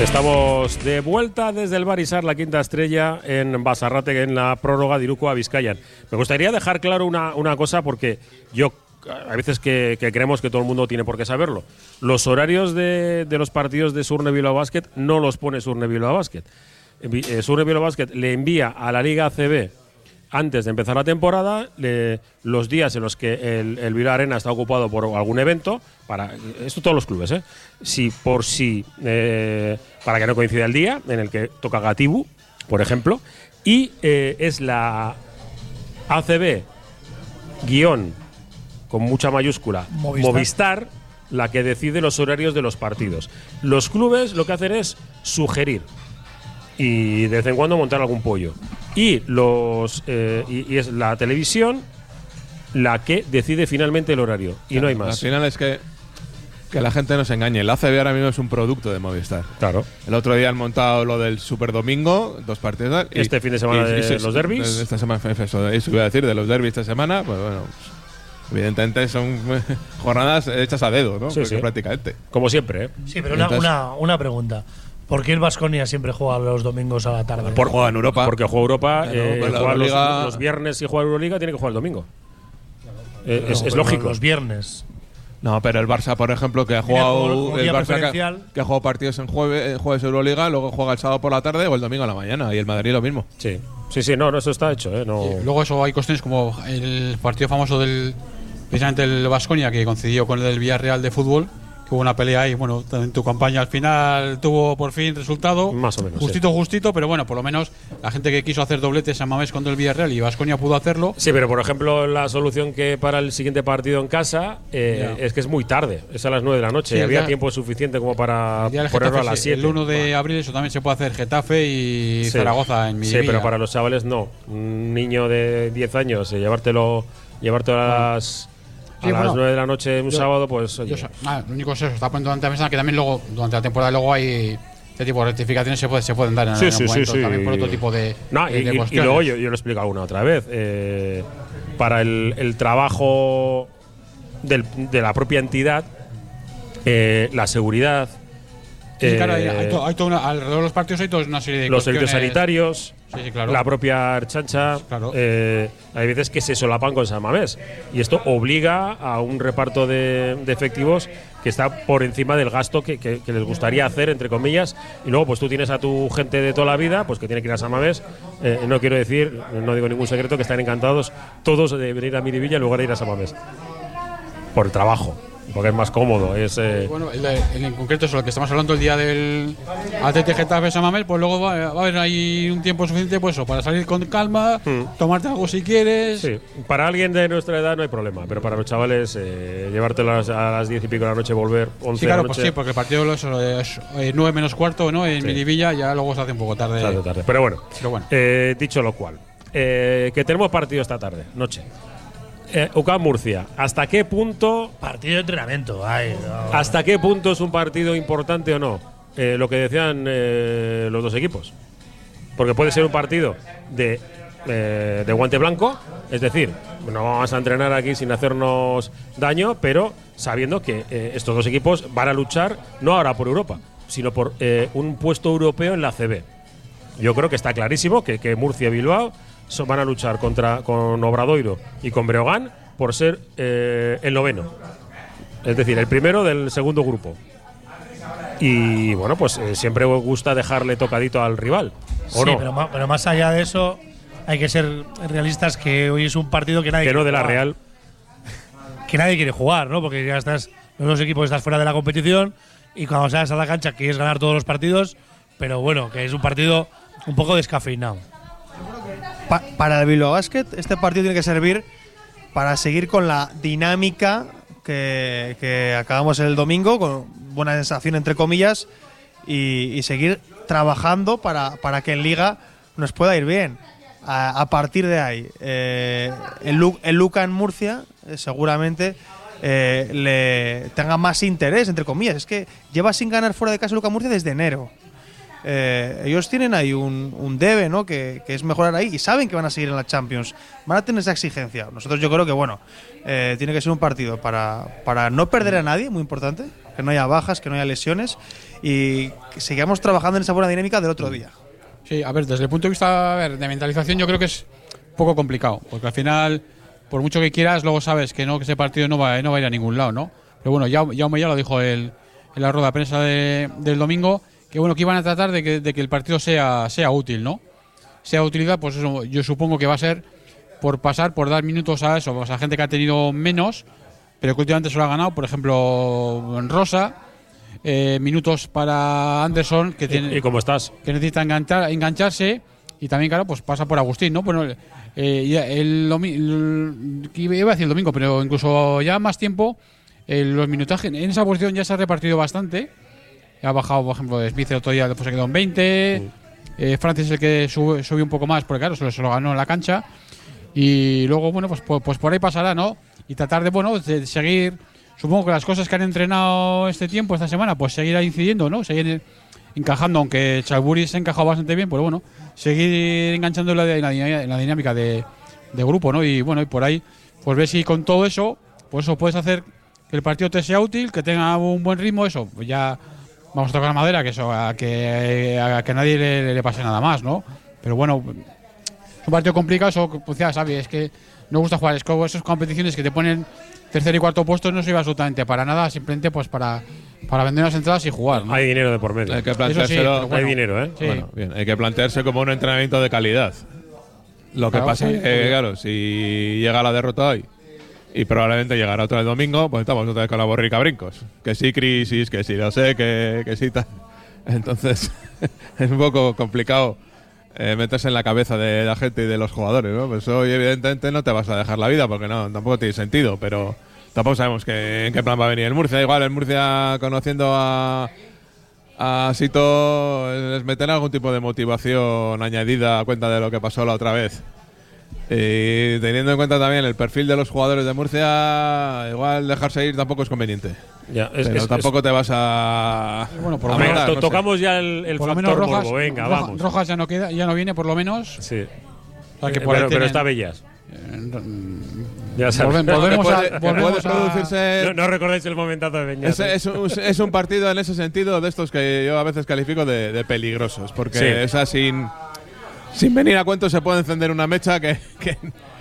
Estamos de vuelta desde el Barisar, la quinta estrella en Basarrate, en la prórroga de Iruko a Vizcayan. Me gustaría dejar claro una, una cosa porque yo hay veces que, que creemos que todo el mundo tiene por qué saberlo. Los horarios de, de los partidos de Surne Bilbao Basket no los pone Surne Bilbao Basket. Eh, Surne Bilbao Basket le envía a la Liga ACB antes de empezar la temporada, le- los días en los que el, el Bilbao Arena está ocupado por algún evento, para esto todos los clubes, ¿eh? si por si eh, para que no coincida el día en el que toca Gatibu, por ejemplo, y eh, es la ACB guion con mucha mayúscula Movistar. Movistar la que decide los horarios de los partidos. Los clubes lo que hacen es sugerir y de vez en cuando montar algún pollo. Y los eh, y, y es la televisión la que decide finalmente el horario y no hay Al más. final es que, que la gente no se engañe. El ACB ahora mismo es un producto de Movistar. Claro. El otro día han montado lo del Super Domingo, dos partidos. y- Este fin de semana de se- los derbis. Esta semana, eso, eso iba a decir, de los derbis esta semana, pues bueno. evidentemente son jornadas hechas a dedo, ¿no? Sí, Porque sí. prácticamente. Como siempre, ¿eh? Sí, pero una, Entonces- una, una pregunta. ¿Por qué el Vasconia siempre juega los domingos a la tarde? Por, juega en Europa. Porque juega Europa, Claro, eh, juega los, Euroliga- los viernes y juega Euroliga, tiene que jugar el domingo. Eh, No, es, lógico. Los viernes. No, pero el Barça, por ejemplo, que ha jugado el Barça que, ha jugado partidos en jueves, en jueves Euroliga, luego juega el sábado por la tarde o el domingo a la mañana. Y el Madrid lo mismo. Sí, sí, sí, no, no, eso está hecho, ¿eh? No. Luego eso hay cuestiones como el partido famoso del precisamente el Vasconia que coincidió con el del Villarreal de fútbol, que hubo una pelea ahí, bueno, en tu campaña al final tuvo por fin resultado. Más o menos, Justito, justito, pero bueno, por lo menos la gente que quiso hacer dobletes a Mamés contra el Villarreal y Vasconia pudo hacerlo. Sí, pero por ejemplo, la solución que para el siguiente partido en casa eh, es que es muy tarde, es a las 9 de la noche. Sí, Había tiempo suficiente como para ponerlo a Getafe, las sí, 7. El 1 de abril eso también se puede hacer Getafe y Sí. Zaragoza en Sí, Miribilla. pero para los chavales no. Un niño de 10 años, eh, llevártelo, llevártelo a las, Sí, a las bueno, 9 de la noche un yo- sábado, pues oye. Yo sa- ah, lo único es eso, está poniendo durante la mesa que también luego, durante la temporada luego hay este tipo de rectificaciones se, puede, se pueden dar en Sí, algún sí, sí, también por otro tipo de, No, de- y, de y- y cuestiones. luego yo, yo lo he explicado una otra vez. eh, para el, el trabajo del- de la propia entidad, eh, la seguridad, Sí, sí, claro, hay, eh, hay to- hay toda una- alrededor de los partidos hay toda una serie de los servicios cuestiones- sanitarios, Sí, sí, claro. la propia chancha, eh, hay veces que se solapan con San Mamés. Y esto obliga a un reparto de, de efectivos que está por encima del gasto que, que- que les gustaría hacer, entre comillas. Y luego, pues tú tienes a tu gente de toda la vida, pues que tiene que ir a San Mamés. Eh, no quiero decir, no digo ningún secreto, que están encantados todos de venir a Miribilla en lugar de ir a San Mamés. Por el trabajo, porque es más cómodo. Es, eh, Bueno, el en concreto es lo que estamos hablando el día del ATT Getafe Samamel, pues luego va, va a haber ahí un tiempo suficiente pues eso, para salir con calma, tomarte algo si quieres. Hmm. Sí, para alguien de nuestra edad no hay problema, pero para los chavales, eh, llevártelo a las- a las 10 y pico de la noche, volver 11 Sí, claro, de la pues noche. sí, porque el partido eso, es eh, 9 menos cuarto, ¿no? En Sí. Miribilla ya luego se hace un poco tarde. Tarde, tarde. Pero bueno, Pero bueno. eh, dicho lo cual, eh, que tenemos partido esta tarde, noche. Eh, Murcia, ¿hasta qué punto Partido de entrenamiento. Ay, no. hasta qué punto es un partido importante o no? Eh, lo que decían eh, los dos equipos. Porque puede ser un partido de, eh, de guante blanco, es decir, no vamos a entrenar aquí sin hacernos daño, pero sabiendo que estos dos equipos van a luchar no ahora por Europa, sino por un puesto europeo en la CB. Yo creo que está clarísimo que, que Murcia y Bilbao son- van a luchar contra con Obradoiro y con Breogán por ser eh, el noveno. Es decir, el primero del segundo grupo. Y bueno, pues eh, siempre gusta dejarle tocadito al rival. ¿O sí, no? pero más allá de eso, hay que ser realistas que hoy es un partido que nadie que no quiere de la jugar. Real. Que nadie quiere jugar, ¿no? Porque ya estás, los dos equipos estás fuera de la competición y cuando sales a la cancha quieres ganar todos los partidos, pero bueno, que es un partido un poco descafeinado. Pa- para el Bilbao Basket, este partido tiene que servir para seguir con la dinámica que, acabamos el domingo, con buena sensación entre comillas, y, seguir trabajando para, para que en Liga nos pueda ir bien. A, partir de ahí, eh, el Luca en Murcia eh, seguramente eh, le tenga más interés, entre comillas. Es que lleva sin ganar fuera de casa Luca Murcia desde enero. Eh, ellos tienen ahí un, un debe, ¿no? Que, que es mejorar ahí y saben que van a seguir en la Champions. Van a tener esa exigencia. Nosotros yo creo que, bueno, eh, tiene que ser un partido para, para no perder a nadie, muy importante, que no haya bajas, que no haya lesiones y que sigamos trabajando en esa buena dinámica del otro día. Sí, a ver, desde el punto de vista a ver, de mentalización yo creo que es poco complicado, porque al final, por mucho que quieras, luego sabes que no que ese partido no va, no va a ir a ningún lado, ¿no? Pero bueno, ya, ya lo dijo el, en la rueda de prensa de- del domingo, que bueno, que iban a tratar de que, de que el partido sea, sea útil, ¿no? Sea utilidad, pues eso, yo supongo que va a ser por pasar, por dar minutos a eso, pues a gente que ha tenido menos, pero que últimamente se lo ha ganado, por ejemplo, Rosa, eh, minutos para Anderson, que tiene ¿Y cómo estás? que necesita enganchar, engancharse y también, claro, pues pasa por Agustín, ¿no? Bueno, eh, el, el- iba a decir el domingo, pero incluso ya más tiempo, eh, los minutajes en esa posición ya se ha repartido bastante. Ha bajado, por ejemplo, Smith el otro día, después se quedó en 20. eh, Francis es el que sube- subió un poco más, porque claro, se lo, se lo ganó en la cancha. Y luego, bueno, pues, pues, pues por ahí pasará, ¿no? Y tratar de, bueno, de seguir. Supongo que las cosas que han entrenado este tiempo, esta semana, pues seguir incidiendo, ¿no? Seguir encajando, aunque Chalbury se ha encajado bastante bien, pero bueno, seguir enganchando en la, en la en la dinámica de, de grupo, ¿no? Y bueno, y por ahí, pues ver si con todo eso, pues eso puedes hacer que el partido te sea útil, que tenga un buen ritmo, eso, pues ya vamos a tocar madera, que eso, a que, a que nadie le, le pase nada más, ¿no? Pero bueno, es un partido complicado, eso, pues ya sabes, es que no gusta jugar, es como esas competiciones que te ponen tercer y cuarto puesto, no sirve absolutamente para nada, simplemente pues para, para vender las entradas y jugar, ¿no? Hay dinero de por medio. Hay que sí, planteárselo. bueno. Hay dinero, ¿eh? Sí. Bueno, bien, hay que plantearse como un entrenamiento de calidad. Lo que Claro, pasa sí, es que, claro, si llega la derrota hoy y probablemente llegará otra el domingo, pues estamos otra vez con la borrica brincos. Que sí, crisis, que sí, lo sé, que, que sí, tal. Entonces, es un poco complicado eh, meterse en la cabeza de la gente y de los jugadores, ¿no? Pues hoy, evidentemente, no te vas a dejar la vida porque no, tampoco tiene sentido, pero tampoco sabemos que, en qué plan va a venir el Murcia. Igual el Murcia, conociendo a, a Sito, les meterá algún tipo de motivación añadida a cuenta de lo que pasó la otra vez. Y teniendo en cuenta también el perfil de los jugadores de Murcia, igual dejarse ir tampoco es conveniente. Ya, es- Pero es- tampoco es- te vas a. Bueno, por lo menos To- no sé. tocamos ya el, el por lo factor menos Rojas, morbo. Venga, Roja- vamos. Rojas ya no queda, ya no viene por lo menos. Sí. O sea, que por ahí pero, pero está Bellas. Eh, Ya sabes. Volvemos- a- volvemos puede a- producirse. No, no recordáis el momentazo de Beñat. Es, es un, es un partido en ese sentido de estos que yo a veces califico de, de peligrosos, porque Sí. esa sin, sin venir a cuento se puede encender una mecha que, que,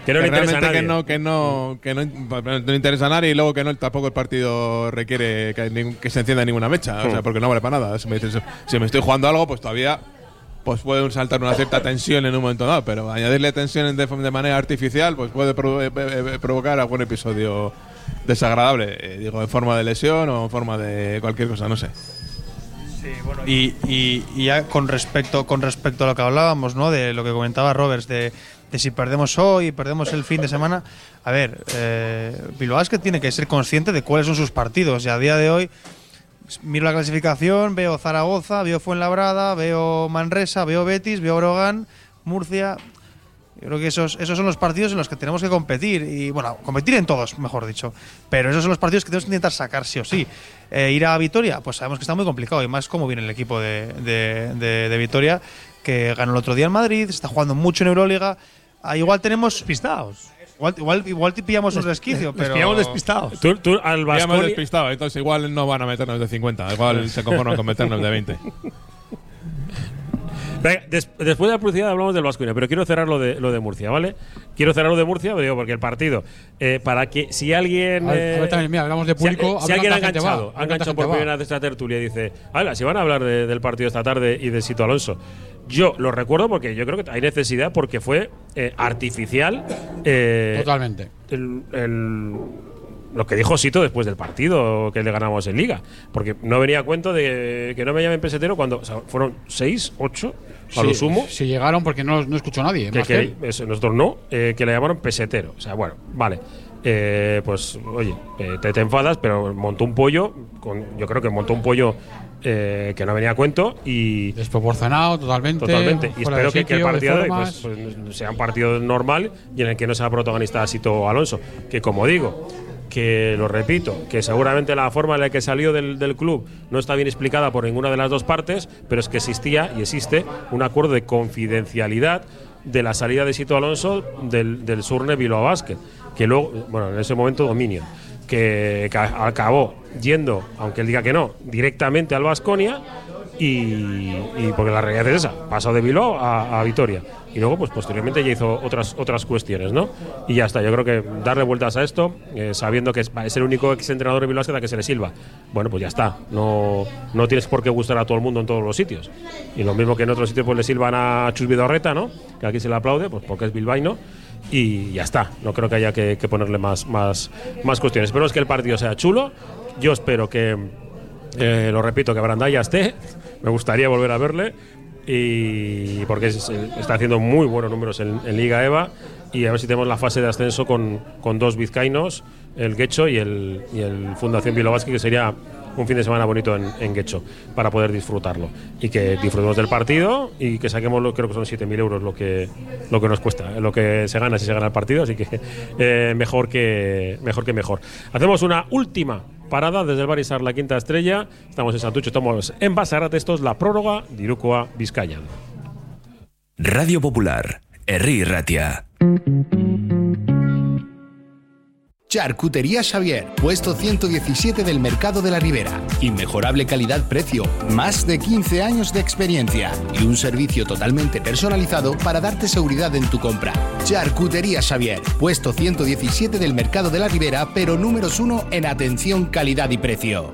Que no le interesa a que nadie. no, que no, que no, no le interesa a nadie y luego que no, tampoco el partido requiere que, que se encienda ninguna mecha, o sea, Hmm. porque no vale para nada. Si me, dices, si me estoy jugando algo, pues todavía pues puede saltar una cierta tensión en un momento dado, pero añadirle tensión de, de manera artificial pues puede provo- eh, eh, provocar algún episodio desagradable, eh, digo, en forma de lesión o en forma de cualquier cosa, no sé. Y, y- ya con respecto, con respecto a lo que hablábamos, ¿no? De lo que comentaba Roberts, de, de si perdemos hoy perdemos el fin de semana. A ver, eh, Bilbao Basket tiene que ser consciente de cuáles son sus partidos. Y a día de hoy, miro la clasificación, veo Zaragoza, veo Fuenlabrada, veo Manresa, veo Betis, veo Brogan, Murcia. Yo creo que esos, esos son los partidos en los que tenemos que competir. Y bueno, competir en todos, mejor dicho. Pero esos son los partidos que tenemos que intentar sacar sí o sí. Eh, ir a Vitoria, pues sabemos que está muy complicado. Y más como viene el equipo de, de, de- de Vitoria, que ganó el otro día en Madrid, está jugando mucho en Euroliga. Ah, igual tenemos. Pistados. Igual, igual, igual te pillamos un resquicio, Les pero. pillamos despistados. Tú, tú al Ya hemos Vasconi. despistado, entonces igual no van a meternos de 50, igual se conforman con meternos de 20. Después de la publicidad hablamos del Vasconia, pero quiero cerrar lo de, lo de Murcia, ¿vale? Quiero cerrar lo de Murcia, digo, porque el partido, eh, para que si alguien. A ver, a ver eh, también, mira, hablamos de público, si alguien ha va, enganchado, ha enganchado por primera vez esta tertulia y dice, hala, si van a hablar de- del partido esta tarde y de Sito Alonso. Yo lo recuerdo porque yo creo que hay necesidad porque fue eh, artificial. eh, Totalmente. el- el- lo que dijo Sito después del partido que le ganamos en Liga. Porque no venía a cuento de que no me llamen pesetero cuando o sea, fueron seis, ocho, a lo sumo. Si llegaron porque no, no escuchó nadie. Que, que que eso, nosotros no, eh, que le llamaron pesetero. O sea, bueno, vale. Eh, pues, oye, eh, te, te enfadas, pero montó un pollo, con, yo creo que montó un pollo eh, que no venía a cuento y. Desproporcionado totalmente. Totalmente. Y espero que, que el sitio, partido pues, pues, sea un partido normal y en el que no sea protagonista Sito Alonso. Que como digo, que lo repito, que seguramente la forma en la que salió del, club no está bien explicada por ninguna de las dos partes, pero es que existía y existe un acuerdo de confidencialidad de la salida de Sito Alonso del, Surne Bilbao Basket, que luego, bueno, en ese momento Dominion, que, que acabó yendo, aunque él diga que no, directamente al Vasconia y, porque la realidad es esa, pasó de Bilbao a, a Vitoria. Y luego, pues posteriormente ya hizo otras, otras cuestiones, ¿no? Y ya está, yo creo que darle vueltas a esto, eh, sabiendo que es, es el único ex entrenador de Bilbao que se le silba. Bueno, pues ya está, no, no tienes por qué gustar a todo el mundo en todos los sitios. Y lo mismo que en otros sitios pues le silban a Chus Vidorreta, ¿no? Que aquí se le aplaude, pues porque es bilbaíno. Y ya está, no creo que haya que, que ponerle más, más, más cuestiones. Espero es que el partido sea chulo. Yo espero que, eh, lo repito, que Brandaya esté. Me gustaría volver a verle. Y porque es- está haciendo muy buenos números en, en Liga EVA. Y a ver si tenemos la fase de ascenso con, con dos vizcaínos, el Guecho y el, y el Fundación Bilbao Basket, que sería un fin de semana bonito en, en Guecho para poder disfrutarlo. Y que disfrutemos del partido y que saquemos, lo, creo que son 7.000 euros lo que, lo que nos cuesta, eh, lo que se gana si se gana el partido. Así que eh, mejor, que, mejor que mejor. Hacemos una última parada desde el Barisar La Quinta Estrella. Estamos en Santucho, estamos en Basarate. Esto es la prórroga de Irukoa Vizcaya. Radio Popular, Herri Ratia. Charcutería Xavier, puesto 117 del Mercado de la Ribera. Inmejorable calidad-precio, más de 15 años de experiencia y un servicio totalmente personalizado para darte seguridad en tu compra. Charcutería Xavier, puesto 117 del Mercado de la Ribera, pero números uno en atención, calidad y precio.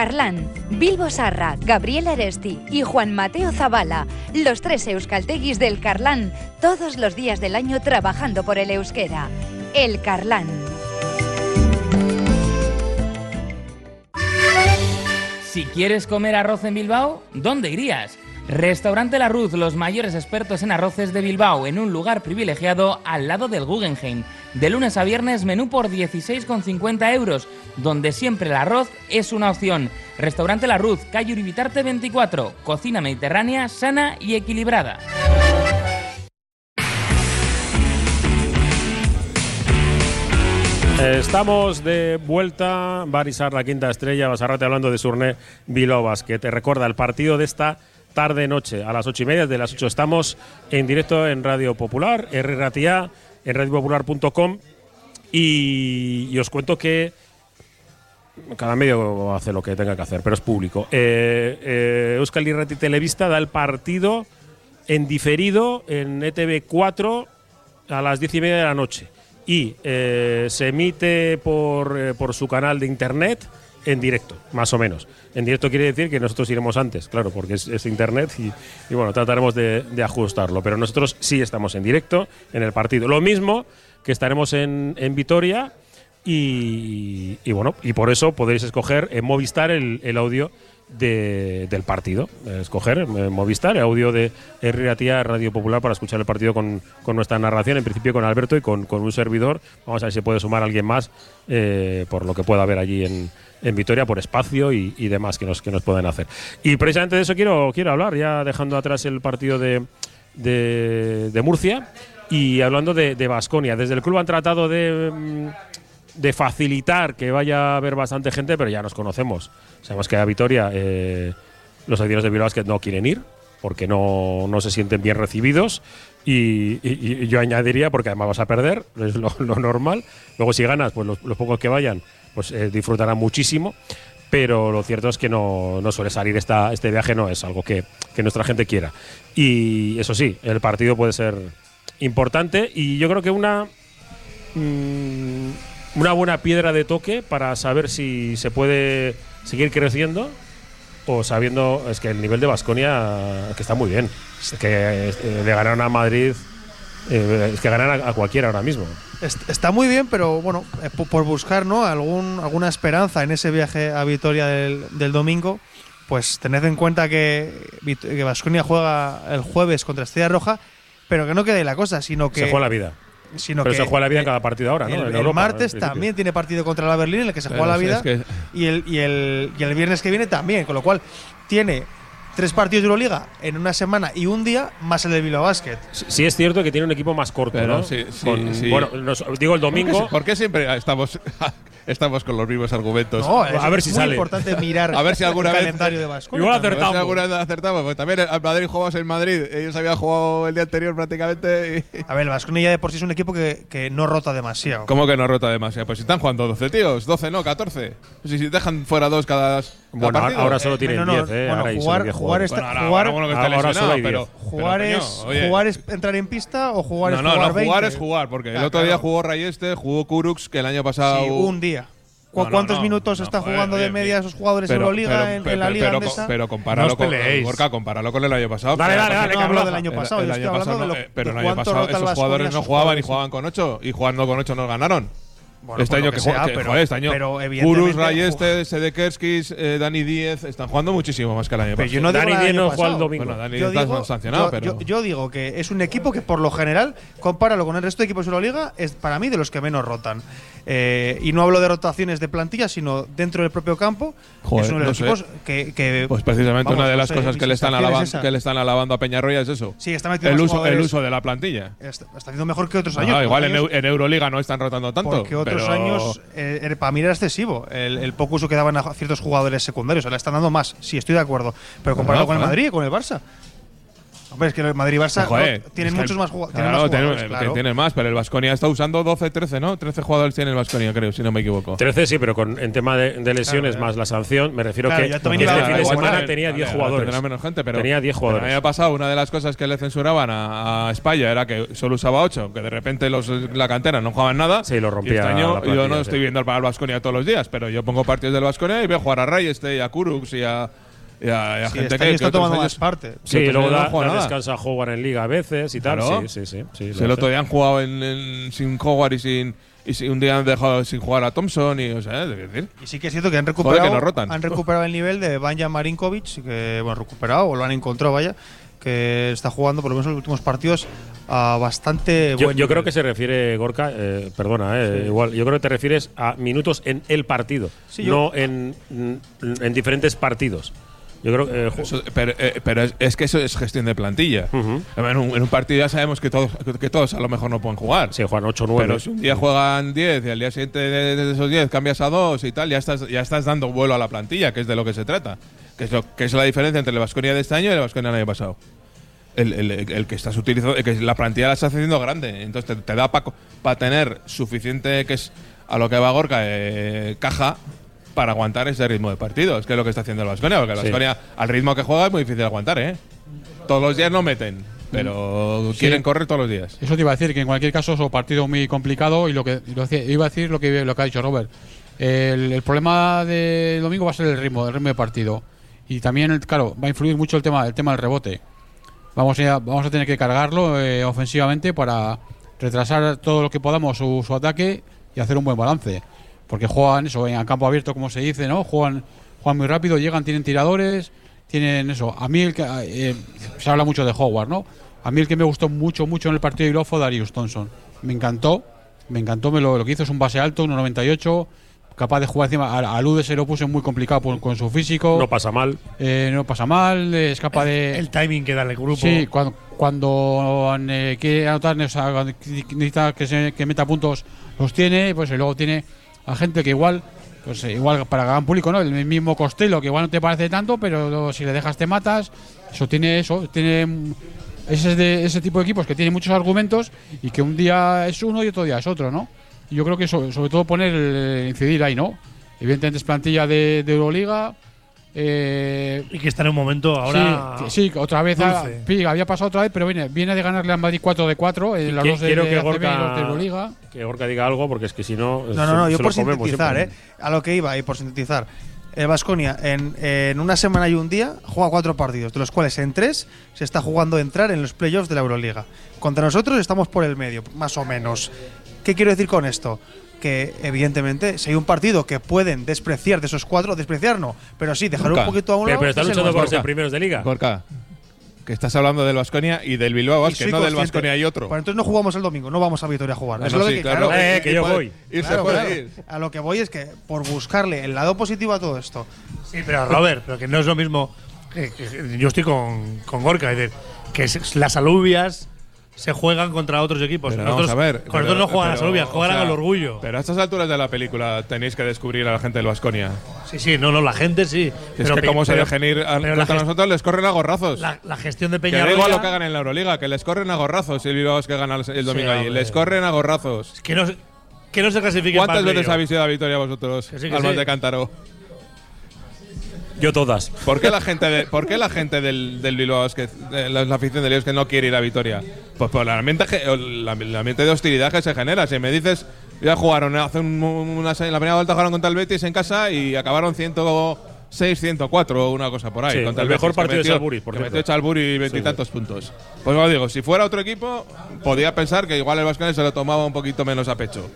Carlán, Bilbo Sarra, Gabriel Aresti y Juan Mateo Zavala, los tres euskalteguis del Carlán, todos los días del año trabajando por el euskera. El Carlán. Si quieres comer arroz en Bilbao, ¿dónde irías? Restaurante La Ruz, los mayores expertos en arroces de Bilbao, en un lugar privilegiado al lado del Guggenheim. De lunes a viernes, menú por 16,50 euros, donde siempre el arroz es una opción. Restaurante La Ruz, calle Uribitarte 24, cocina mediterránea, sana y equilibrada. Estamos de vuelta, Barisar, la quinta estrella, Basarrate hablando de Surne Bilbao Basket. Te recuerda el partido de esta tarde-noche, a las ocho y media, de las ocho estamos en directo en Radio Popular, RRATIA, en radiopopular.com y, y os cuento que cada medio hace lo que tenga que hacer, pero es público. Eh, eh, Euskal Irrati Televista da el partido en diferido en ETV 4 a las diez y media de la noche y eh, se emite por, por su canal de internet en directo, más o menos. En directo quiere decir que nosotros iremos antes, claro, porque es, internet y, y bueno, trataremos de, de ajustarlo. Pero nosotros sí estamos en directo en el partido. Lo mismo que estaremos en, en Vitoria y, bueno, y por eso podréis escoger en Movistar el, el audio de- del partido. Escoger Movistar, audio de Herri Ratia, Radio Popular, para escuchar el partido con, con nuestra narración, en principio con Alberto y con, con un servidor. Vamos a ver si puede sumar alguien más eh, por lo que pueda haber allí en, en Vitoria, por espacio y, demás que nos, que nos pueden hacer. Y precisamente de eso quiero, quiero hablar, ya dejando atrás el partido de, de, Murcia y hablando de Basconia. Desde el club han tratado de. De facilitar que vaya a haber bastante gente, pero ya nos conocemos. Sabemos que a Vitoria eh, los aficionados de Bilbao no quieren ir porque no, no se sienten bien recibidos y, yo añadiría porque además vas a perder, es lo, normal. Luego si ganas, pues los, los pocos que vayan pues eh, disfrutarán muchísimo. Pero lo cierto es que no, no suele salir esta, este viaje, no es algo que, que nuestra gente quiera. Y eso sí, el partido puede ser importante y yo creo que una mm, una buena piedra de toque para saber si se puede seguir creciendo o sabiendo es que el nivel de Basconia que está muy bien es que eh, le ganaron a Madrid eh, es que ganan a, a cualquiera ahora mismo Est- Está muy bien, pero bueno, eh, po- por buscar ¿no? Algún, alguna esperanza en ese viaje a Vitoria del, del domingo, pues tened en cuenta que que Baskonia juega el jueves contra Estrella Roja, pero que no quede la cosa, sino que. se juega la vida Sino pero que se juega la vida en cada partido ahora ¿no? el, En el Europa, martes en también tiene partido contra la Berlín en el que se Pero juega la vida es que- y, el, y, el, y el viernes que viene también, con lo cual tiene tres partidos de Euroliga en una semana y un día más el de Bilbao Basket. sí es cierto que tiene un equipo más corto Pero ¿no? sí, sí, Con- sí. bueno nos- digo el ¿Por qué, domingo por qué siempre estamos, estamos con los mismos argumentos? No, es a ver si muy sale. importante mirar A ver si alguna el vez- calendario de Baskonia. Igual A ver si acertamos. alguna vez acertamos, porque también al Madrid jugamos en Madrid. Ellos habían jugado el día anterior prácticamente. y- A ver, el Baskonia ya de por sí es un equipo que, que no rota demasiado. ¿Cómo que no rota demasiado? Pues si están jugando 12 tíos, 12 no, 14. Si, si dejan fuera dos cada bueno partido. ahora solo Eh, tienen no, no, 10 ¿eh? bueno, ahora solo jugar- 10 jugar jugadores. está- Bueno, ahora, jugar- ahora uno que está ahora solo lesionado, hay pero, 10. Jugar, pero, es, coño, jugar es entrar en pista o jugar No, es no, jugar no, 20. jugar es jugar, porque el otro día claro. jugó Rayeste, jugó Kuruks, que el año pasado. Sí, un día. ¿Cu- No, no, ¿Cuántos no, minutos no, está joder, jugando de media esos jugadores pero- en Euroliga pero- en, en pero- la Liga pero, pero compáralo No con peleéis. Gorka, compáralo con el año pasado. Dale, dale, dale, no que hablo del año pasado, el yo año estoy hablando pasado de no, lo eh, pero el año pasado esos jugadores no jugaban y jugaban con 8 y jugando con 8 nos ganaron. Bueno, este por año que, que juega- sea, que, pero- joder, este año pero evidentemente Rayeste, Sedekerskis, eh, Dani Díez están jugando muchísimo más que el año Pero pasado. yo no Dani Díez no juega el domingo. Bueno, Dani Yo está digo, sancionado, yo- pero yo- yo digo que es un equipo que por lo general, compáralo con el resto de equipos de Euroliga, es para mí de los que menos rotan. Eh, y no hablo de rotaciones de plantilla, sino dentro del propio campo. Joder, es uno de los no equipos que, que- Pues precisamente vamos, una de no las sé, cosas que le, están es que le están alabando a Peñarroya es eso. Sí, está metiendo el uso, el uso de la plantilla. está, está haciendo mejor que otros Ah, años. igual en Euroliga no están rotando tanto. Porque otros pero- años, eh, para mí era excesivo el, el poco uso que daban a ciertos jugadores secundarios. Ahora están dando más, sí, estoy de acuerdo. Pero comparado No, con el. Madrid y con el Barça. Hombre, es que el Madrid y Barça no, tienen es que muchos el- más, jugado- tienen Claro, más jugadores. tienen más, pero el Vasconia está usando 12, 13, ¿no? 13 jugadores tiene el Vasconia, creo, si no me equivoco. 13 sí, pero con, en tema de, de lesiones Claro, más la sanción, me refiero Claro, que este fin de semana tenía Vale, 10 ahora jugadores. tendrá menos gente, pero tenía 10 pero jugadores. El año pasado, una de las cosas que le censuraban a, a España era que solo usaba 8, que de repente los, la cantera no jugaban nada. Sí, lo rompía Y este año la plantilla, yo no sí. estoy viendo para el Vasconia todos los días, pero yo pongo partidos del Vasconia y veo jugar a Rayeste y a Kuruks y a, y a- y a Sí, gente que, está tomando años- más parte. Sí, luego da, da descansa a Howard en liga a veces y tal. Claro. Sí, sí, sí. sí, el otro día han jugado en, en- sin Howard y sin. Y si un día han dejado sin jugar a Thompson y, o sea, decir. Y sí que es cierto que han recuperado, que no rotan. han recuperado el nivel de Banja Marinkovic, que bueno, recuperado o lo han encontrado, vaya, que está jugando por lo menos en los últimos partidos a bastante Yo, buen yo creo que se refiere, Gorka, eh, perdona, eh, igual, yo creo que te refieres a minutos en el partido, Sí, yo- no en, en diferentes partidos. Yo creo que. eh, Eso- pero eh, pero es, es que eso es gestión de plantilla. Ujú. en, un, en un partido ya sabemos que todos, que todos a lo mejor no pueden jugar. Sí, juegan 8 o 9. Pero si un día juegan 10 y al día siguiente de, esos 10 cambias a 2 y tal, ya estás, ya estás dando vuelo a la plantilla, que es de lo que se trata. Que es, lo, que es la diferencia entre el Vasconia de este año y el Vasconia del año pasado. El, el- el que estás utilizando, el que la plantilla la estás haciendo grande. Entonces te, te da para tener suficiente, que es a lo que va Gorka, eh, caja para aguantar ese ritmo de partido. Es que es lo que está haciendo el Vasconia, porque el Sí. Vasconia al ritmo que juega es muy difícil de aguantar, ¿eh? Todos los días no meten, pero Sí. quieren correr todos los días. Eso te iba a decir, que en cualquier caso es un partido muy complicado y lo que y lo decía- iba a decir lo que, lo que ha dicho Robert. El, el problema del domingo va a ser el ritmo, el ritmo de partido. Y también, claro, va a influir mucho el tema, el tema del rebote. Vamos a, vamos a tener que cargarlo eh, ofensivamente para retrasar todo lo que podamos su, su ataque y hacer un buen balance. Porque juegan eso en campo abierto, como se dice, ¿no? Juegan juegan muy rápido, llegan, tienen tiradores, tienen eso. A mí el que, eh, se habla mucho de Howard, ¿no? A mí el que me gustó mucho, mucho en el partido de Bilbao fue Darius Thompson. Me encantó, me encantó, me lo, lo que hizo es un base alto, 1.98, capaz de jugar encima. A, a Lude se lo puse muy complicado por- con su físico. No pasa mal. Eh, no pasa mal, es capaz de. El timing que da el grupo. Sí, cuando, cuando eh, quiere anotar, o sea, cuando necesita que, se, que meta puntos, los tiene, pues y luego tiene a gente que igual, pues eh, igual para gran público, ¿no? El mismo Costello, que igual no te parece tanto, pero si le dejas te matas. Eso tiene eso, tiene mm, ese, es de, ese tipo de equipos que tiene muchos argumentos y que un día es uno y otro día es otro, ¿no? Yo creo que so- sobre todo poner, eh, incidir ahí, ¿no? Evidentemente es plantilla de Euroliga. Eh, Y que está en un momento ahora. Sí, otra vez sí, había pasado otra vez, pero viene, viene de ganarle a Madrid 4 de 4 en dos de, quiero de que de Gorka, Euroliga. que Gorka diga algo, porque es que si no. No, no, no, se- yo se por comemos sintetizar. ¿eh? A lo que iba y por sintetizar. El Vasconia en, en una semana y un día juega cuatro partidos, de los cuales en tres se está jugando entrar en los playoffs de la Euroliga. Contra nosotros estamos por el medio, más o menos. ¿Qué quiero decir con esto? Que evidentemente, si hay un partido que pueden despreciar de esos cuatro, despreciar no, pero sí dejar Gorka. un poquito a un Pero, lado. pero están es el luchando por ser primeros de liga. Gorka, que estás hablando del Vasconia y del Bilbao Basket, no del. Vasconia y otro. Pues entonces no jugamos el domingo, no vamos a Vitoria a jugar. Ah, Eso no, sí, que, claro. claro, Eh, que yo puede- voy. ir se Claro, claro. ir. A lo que voy es que por buscarle el lado positivo a todo esto, Sí, pero Robert, pero que no es lo mismo. que- que- yo estoy con, con Gorka, es decir, que es- las alubias se juegan contra otros equipos. Pero Nosotros, vamos a ver. con pero- nosotros no juegan las pero, alubias, o juegan sea, al orgullo. Pero a estas alturas de la película tenéis que descubrir a la gente del Vasconia. Sí, sí, no, no, la gente sí. Es pero que pe- como se dejen ir a- contra nosotros les corren a gorrazos. La, la gestión de que da Peñarroya. igual lo que hagan en la Euroliga, que les corren a gorrazos si el Bilbao es que gana el, domingo allí. hombre. Les corren a gorrazos. Que no, que no se clasifiquen ¿Cuántas veces habéis ido a Vitoria vosotros? Que sí, que Almas sí. de Cántaro. Yo todas. ¿Por qué la gente, de- por qué la gente del, del Bilbao es que de la, la afición del Bilbao es que no quiere ir a Vitoria? Pues por el ambiente, la- el ambiente de hostilidad que se genera. Si me dices, ya jugaron hace un- una se- la primera vuelta jugaron contra el Betis en casa y acabaron 106, 104 o una cosa por ahí. Sí, contra el Betis, mejor partido de metió- Salburis, por que cierto. metió Chalburi veintitantos puntos. Pues como digo, si fuera otro equipo, podía pensar que igual el Vasconia se lo tomaba un poquito menos a pecho.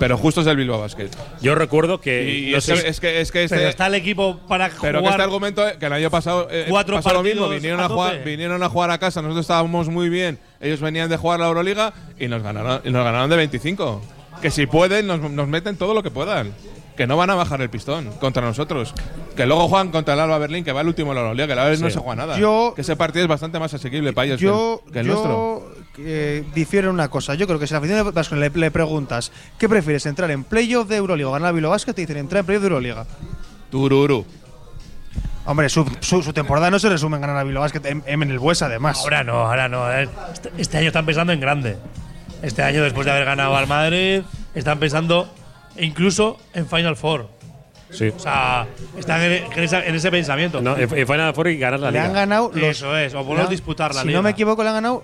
Pero justo es el Bilbao Basket. Yo recuerdo que. Y no es, que, es que es que este, Pero está el equipo para pero que este argumento, eh, que el año pasado eh, cuatro pasó lo mismo, vinieron a a, jugar, vinieron a jugar a casa, nosotros estábamos muy bien, ellos venían de jugar la Euroliga y nos ganaron, y nos ganaron de 25. Que si pueden, nos, nos meten todo lo que puedan. Que no van a bajar el pistón contra nosotros. Que luego juegan contra el Alba Berlín, que va el último en la Euroliga, que la vez no Sí. se juega nada. Yo- que ese partido es bastante más asequible para ellos yo, que el, que el yo, nuestro. Eh, difiero en una cosa. Yo creo que si a la afición de Vasconia le, le preguntas ¿qué prefieres, entrar en playoff de Euroliga o ganar a Bilbao Basket? Te dicen entrar en playoff de Euroliga. Tururu. Hombre, su, su- su temporada no se resume en ganar a Bilbao Basket en, en el Bues además. Ahora no, ahora no. Este, este año están pensando en grande. Este año, después de haber ganado al Madrid, están pensando incluso en Final Four. Sí. O sea, están en, en esa- en ese pensamiento. No, Final Four y ganar la le liga. han ganado los, Eso es, o por lo menos disputar la si liga. no me equivoco, le han ganado,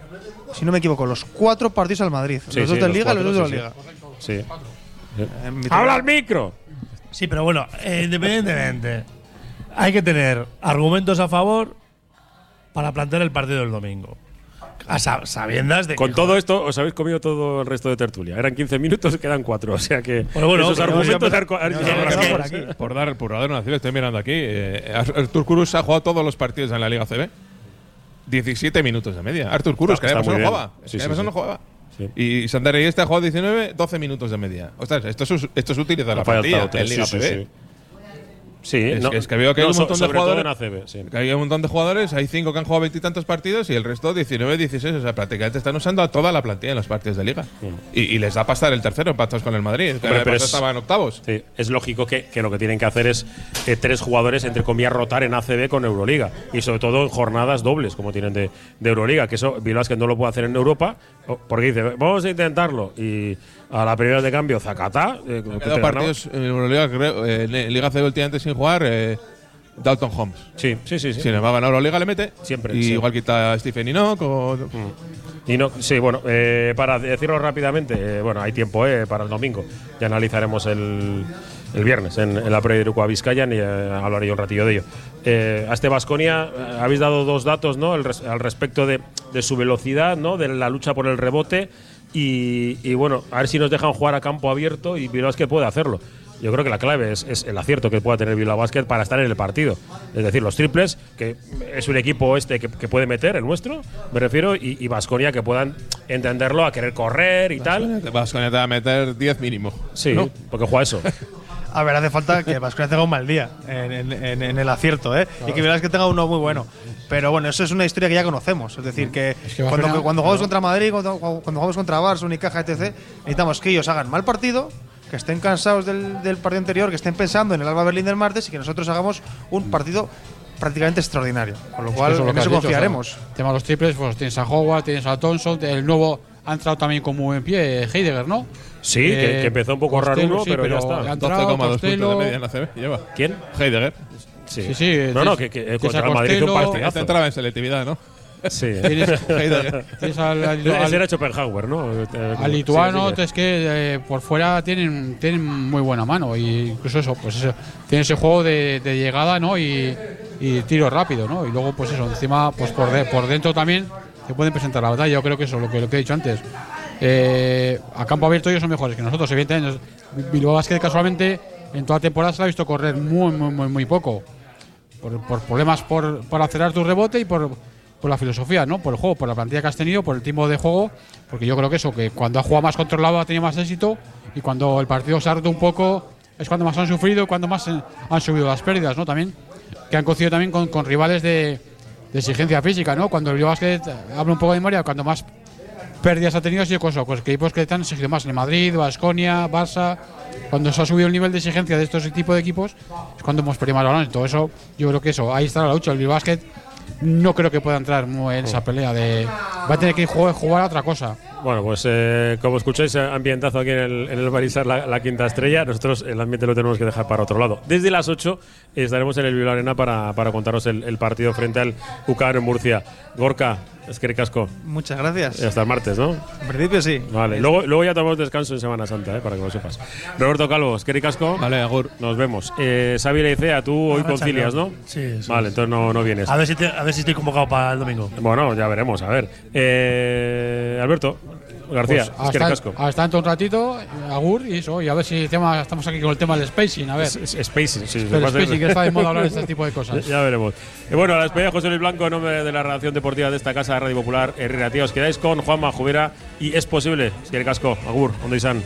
si no me equivoco, los cuatro partidos al Madrid. Sí, los dos sí, de los Liga y los cuatro, dos de la sí, Liga. Sí. Mi ¡Habla al micro! Sí, pero bueno, eh, independientemente, hay que tener argumentos a favor para plantear el partido del domingo. A sa- sabiendas de Con que, todo esto, os habéis comido todo el resto de tertulia. Eran 15 minutos, quedan 4. O sea que. Bueno, bueno, esos argumentos. por dar, por dar una cifra, estoy mirando aquí. Eh, Artur Kurus ha jugado todos los partidos en la Liga CB. 17 minutos de media. Artur Kurus, que pasado no jugaba. Sí, sí, no jugaba. Sí. Y Sander este ha jugado 19, 12 minutos de media. Ostras, esto es, esto es utilizar la tres, en Liga sí, CB. sí, sí. Sí, Es, no, que- es que veo que hay no, un montón de jugadores. en ACB, sí. que hay un montón de jugadores, hay cinco que han jugado veintitantos partidos y el resto 19, 16. O sea, prácticamente están usando a toda la plantilla en los partidos de liga. Y, y les da para estar el tercero empatados con el Madrid. Hombre, pero pasado es- estaba en octavos. Sí, es lógico que, que lo que tienen que hacer es eh, tres jugadores, entre comillas, rotar en ACB con Euroliga. Y sobre todo en jornadas dobles, como tienen de, de Euroliga. Que eso Bilbao que no lo puede hacer en Europa, porque dice, vamos a intentarlo. Y a la primera de cambio, Zacatá. eh, partidos en Euroliga, creo, eh, en Liga CB últimamente sin jugar. eh, Dalton Holmes. Sí, sí, sí. sí. Si le va a ganar Euroliga, le mete. Siempre, Y sí. igual quita a Stephen Enoch o. Y no, sí, bueno, eh, para decirlo rápidamente, eh, bueno, hay tiempo eh, para el domingo. Ya analizaremos el, el viernes en, en la pre de a Vizcayan y hablaré yo un ratillo de ello. A este Vasconia habéis dado dos datos ¿no? El res- al respecto de, de su velocidad, ¿no? de la lucha por el rebote. Y, y, bueno, a ver si nos dejan jugar a campo abierto y Bilbao es que puede hacerlo. Yo creo que la clave es, es el acierto que pueda tener Bilbao Basket para estar en el partido. Es decir, los triples, que es un equipo este que, que puede meter, el nuestro, me refiero, y, y Baskonia que puedan entenderlo a querer correr y tal. Vasconia te va a meter 10 mínimo. Sí, ¿no? porque juega eso. A ver, hace falta que Vasconia tenga un mal día en, en- en- en el acierto, ¿eh? Y que verás que tenga uno muy bueno. Pero bueno, eso es una historia que ya conocemos. Es decir, que, que cuando, Vasconia- cuando jugamos contra Madrid, cuando, cuando jugamos contra Barça, Unicaja, etc., necesitamos que ellos hagan mal partido, que estén cansados del, del partido anterior, que estén pensando en el Alba Berlín del martes y que nosotros hagamos un partido prácticamente extraordinario. Con lo cual, Eso es lo en que eso has dicho, confiaremos. o sea, tema de los triples, pues tienes a Howard, tienes a Thompson, el nuevo ha entrado también con muy buen pie, Heidegger, ¿no? Sí, que- que empezó un poco raro Costello, uno, sí, pero ya está. ha entrado, 12,2 puntos de media en la CB. Lleva. ¿Quién? Heidegger. Sí, Sí, sí, No, no, que, que tienes contra el Madrid un partidazo. Entraba en selectividad, ¿no? Sí. Tienes, tienes al, al- al- era Schopenhauer, ¿no? Eh, al lituano, sí, sí, es que eh, por fuera tienen, tienen muy buena mano. Y incluso eso, pues eso, tiene ese juego de, de llegada, ¿no? Y, y tiro rápido, ¿no? Y luego, pues eso, encima, pues por, de- por dentro también te pueden presentar la batalla. Yo creo que eso, lo que, lo que he dicho antes. Eh, a campo abierto ellos son mejores que nosotros, evidentemente. Bilbao Basket casualmente en toda temporada se la ha visto correr muy, muy, muy, muy poco. Por, por problemas por, por acelerar tu rebote y por, por la filosofía, ¿no? Por el juego, por la plantilla que has tenido, por el tiempo de juego. Porque yo creo que eso, que cuando ha jugado más controlado ha tenido más éxito y cuando el partido se ha roto un poco es cuando más han sufrido y cuando más han subido las pérdidas, ¿no? También, que han coincidido también con, con rivales de, de exigencia física, ¿no? Cuando el Basket habla un poco de memoria, cuando más pérdidas ha tenido ha sido con eso, pues equipos que te han exigido más, en Madrid, Basconia, Barça. Cuando se ha subido el nivel de exigencia de estos tipos de equipos, es cuando hemos perdido más balones. Todo eso, yo creo que eso, ahí está la lucha. El Bilbao Basket no creo que pueda entrar muy en esa pelea de. Va a tener que jugar, jugar a otra cosa. Bueno, pues eh, como escucháis, eh, ambientazo aquí en el, en el Barisar, la, la quinta estrella. Nosotros el ambiente lo tenemos que dejar para otro lado. Desde las 8 estaremos en el Bilbao Arena para, para contaros el, el partido frente al UCAR en Murcia. Gorka, es que casco. Muchas gracias. Y hasta el martes, ¿no? En principio sí. Vale, luego, luego ya tomamos descanso en Semana Santa, eh, para que lo sepas. Roberto Calvo, es que casco. Vale, Agur. Nos vemos. Eh, Xavi Leicea, tú hoy Ahora, concilias, ¿no? Sí, sí, Vale, entonces no, no vienes. A ver, si te- a ver si estoy convocado para el domingo. Bueno, ya veremos, a ver. Eh, Alberto García, Pues es que hasta, casco. hasta dentro un ratito, Agur y eso, y a ver si el tema, estamos aquí con el tema del spacing, a ver. Es- es- Spacing, sí, El spacing, que está de moda hablar de este tipo de cosas. Ya veremos. Y bueno, a la despedida de José Luis Blanco, en nombre de la redacción deportiva de esta casa de Radio Popular, Herrera Tía, os quedáis con Juanma Jubera y es posible, es que casco, Agur, donde izan.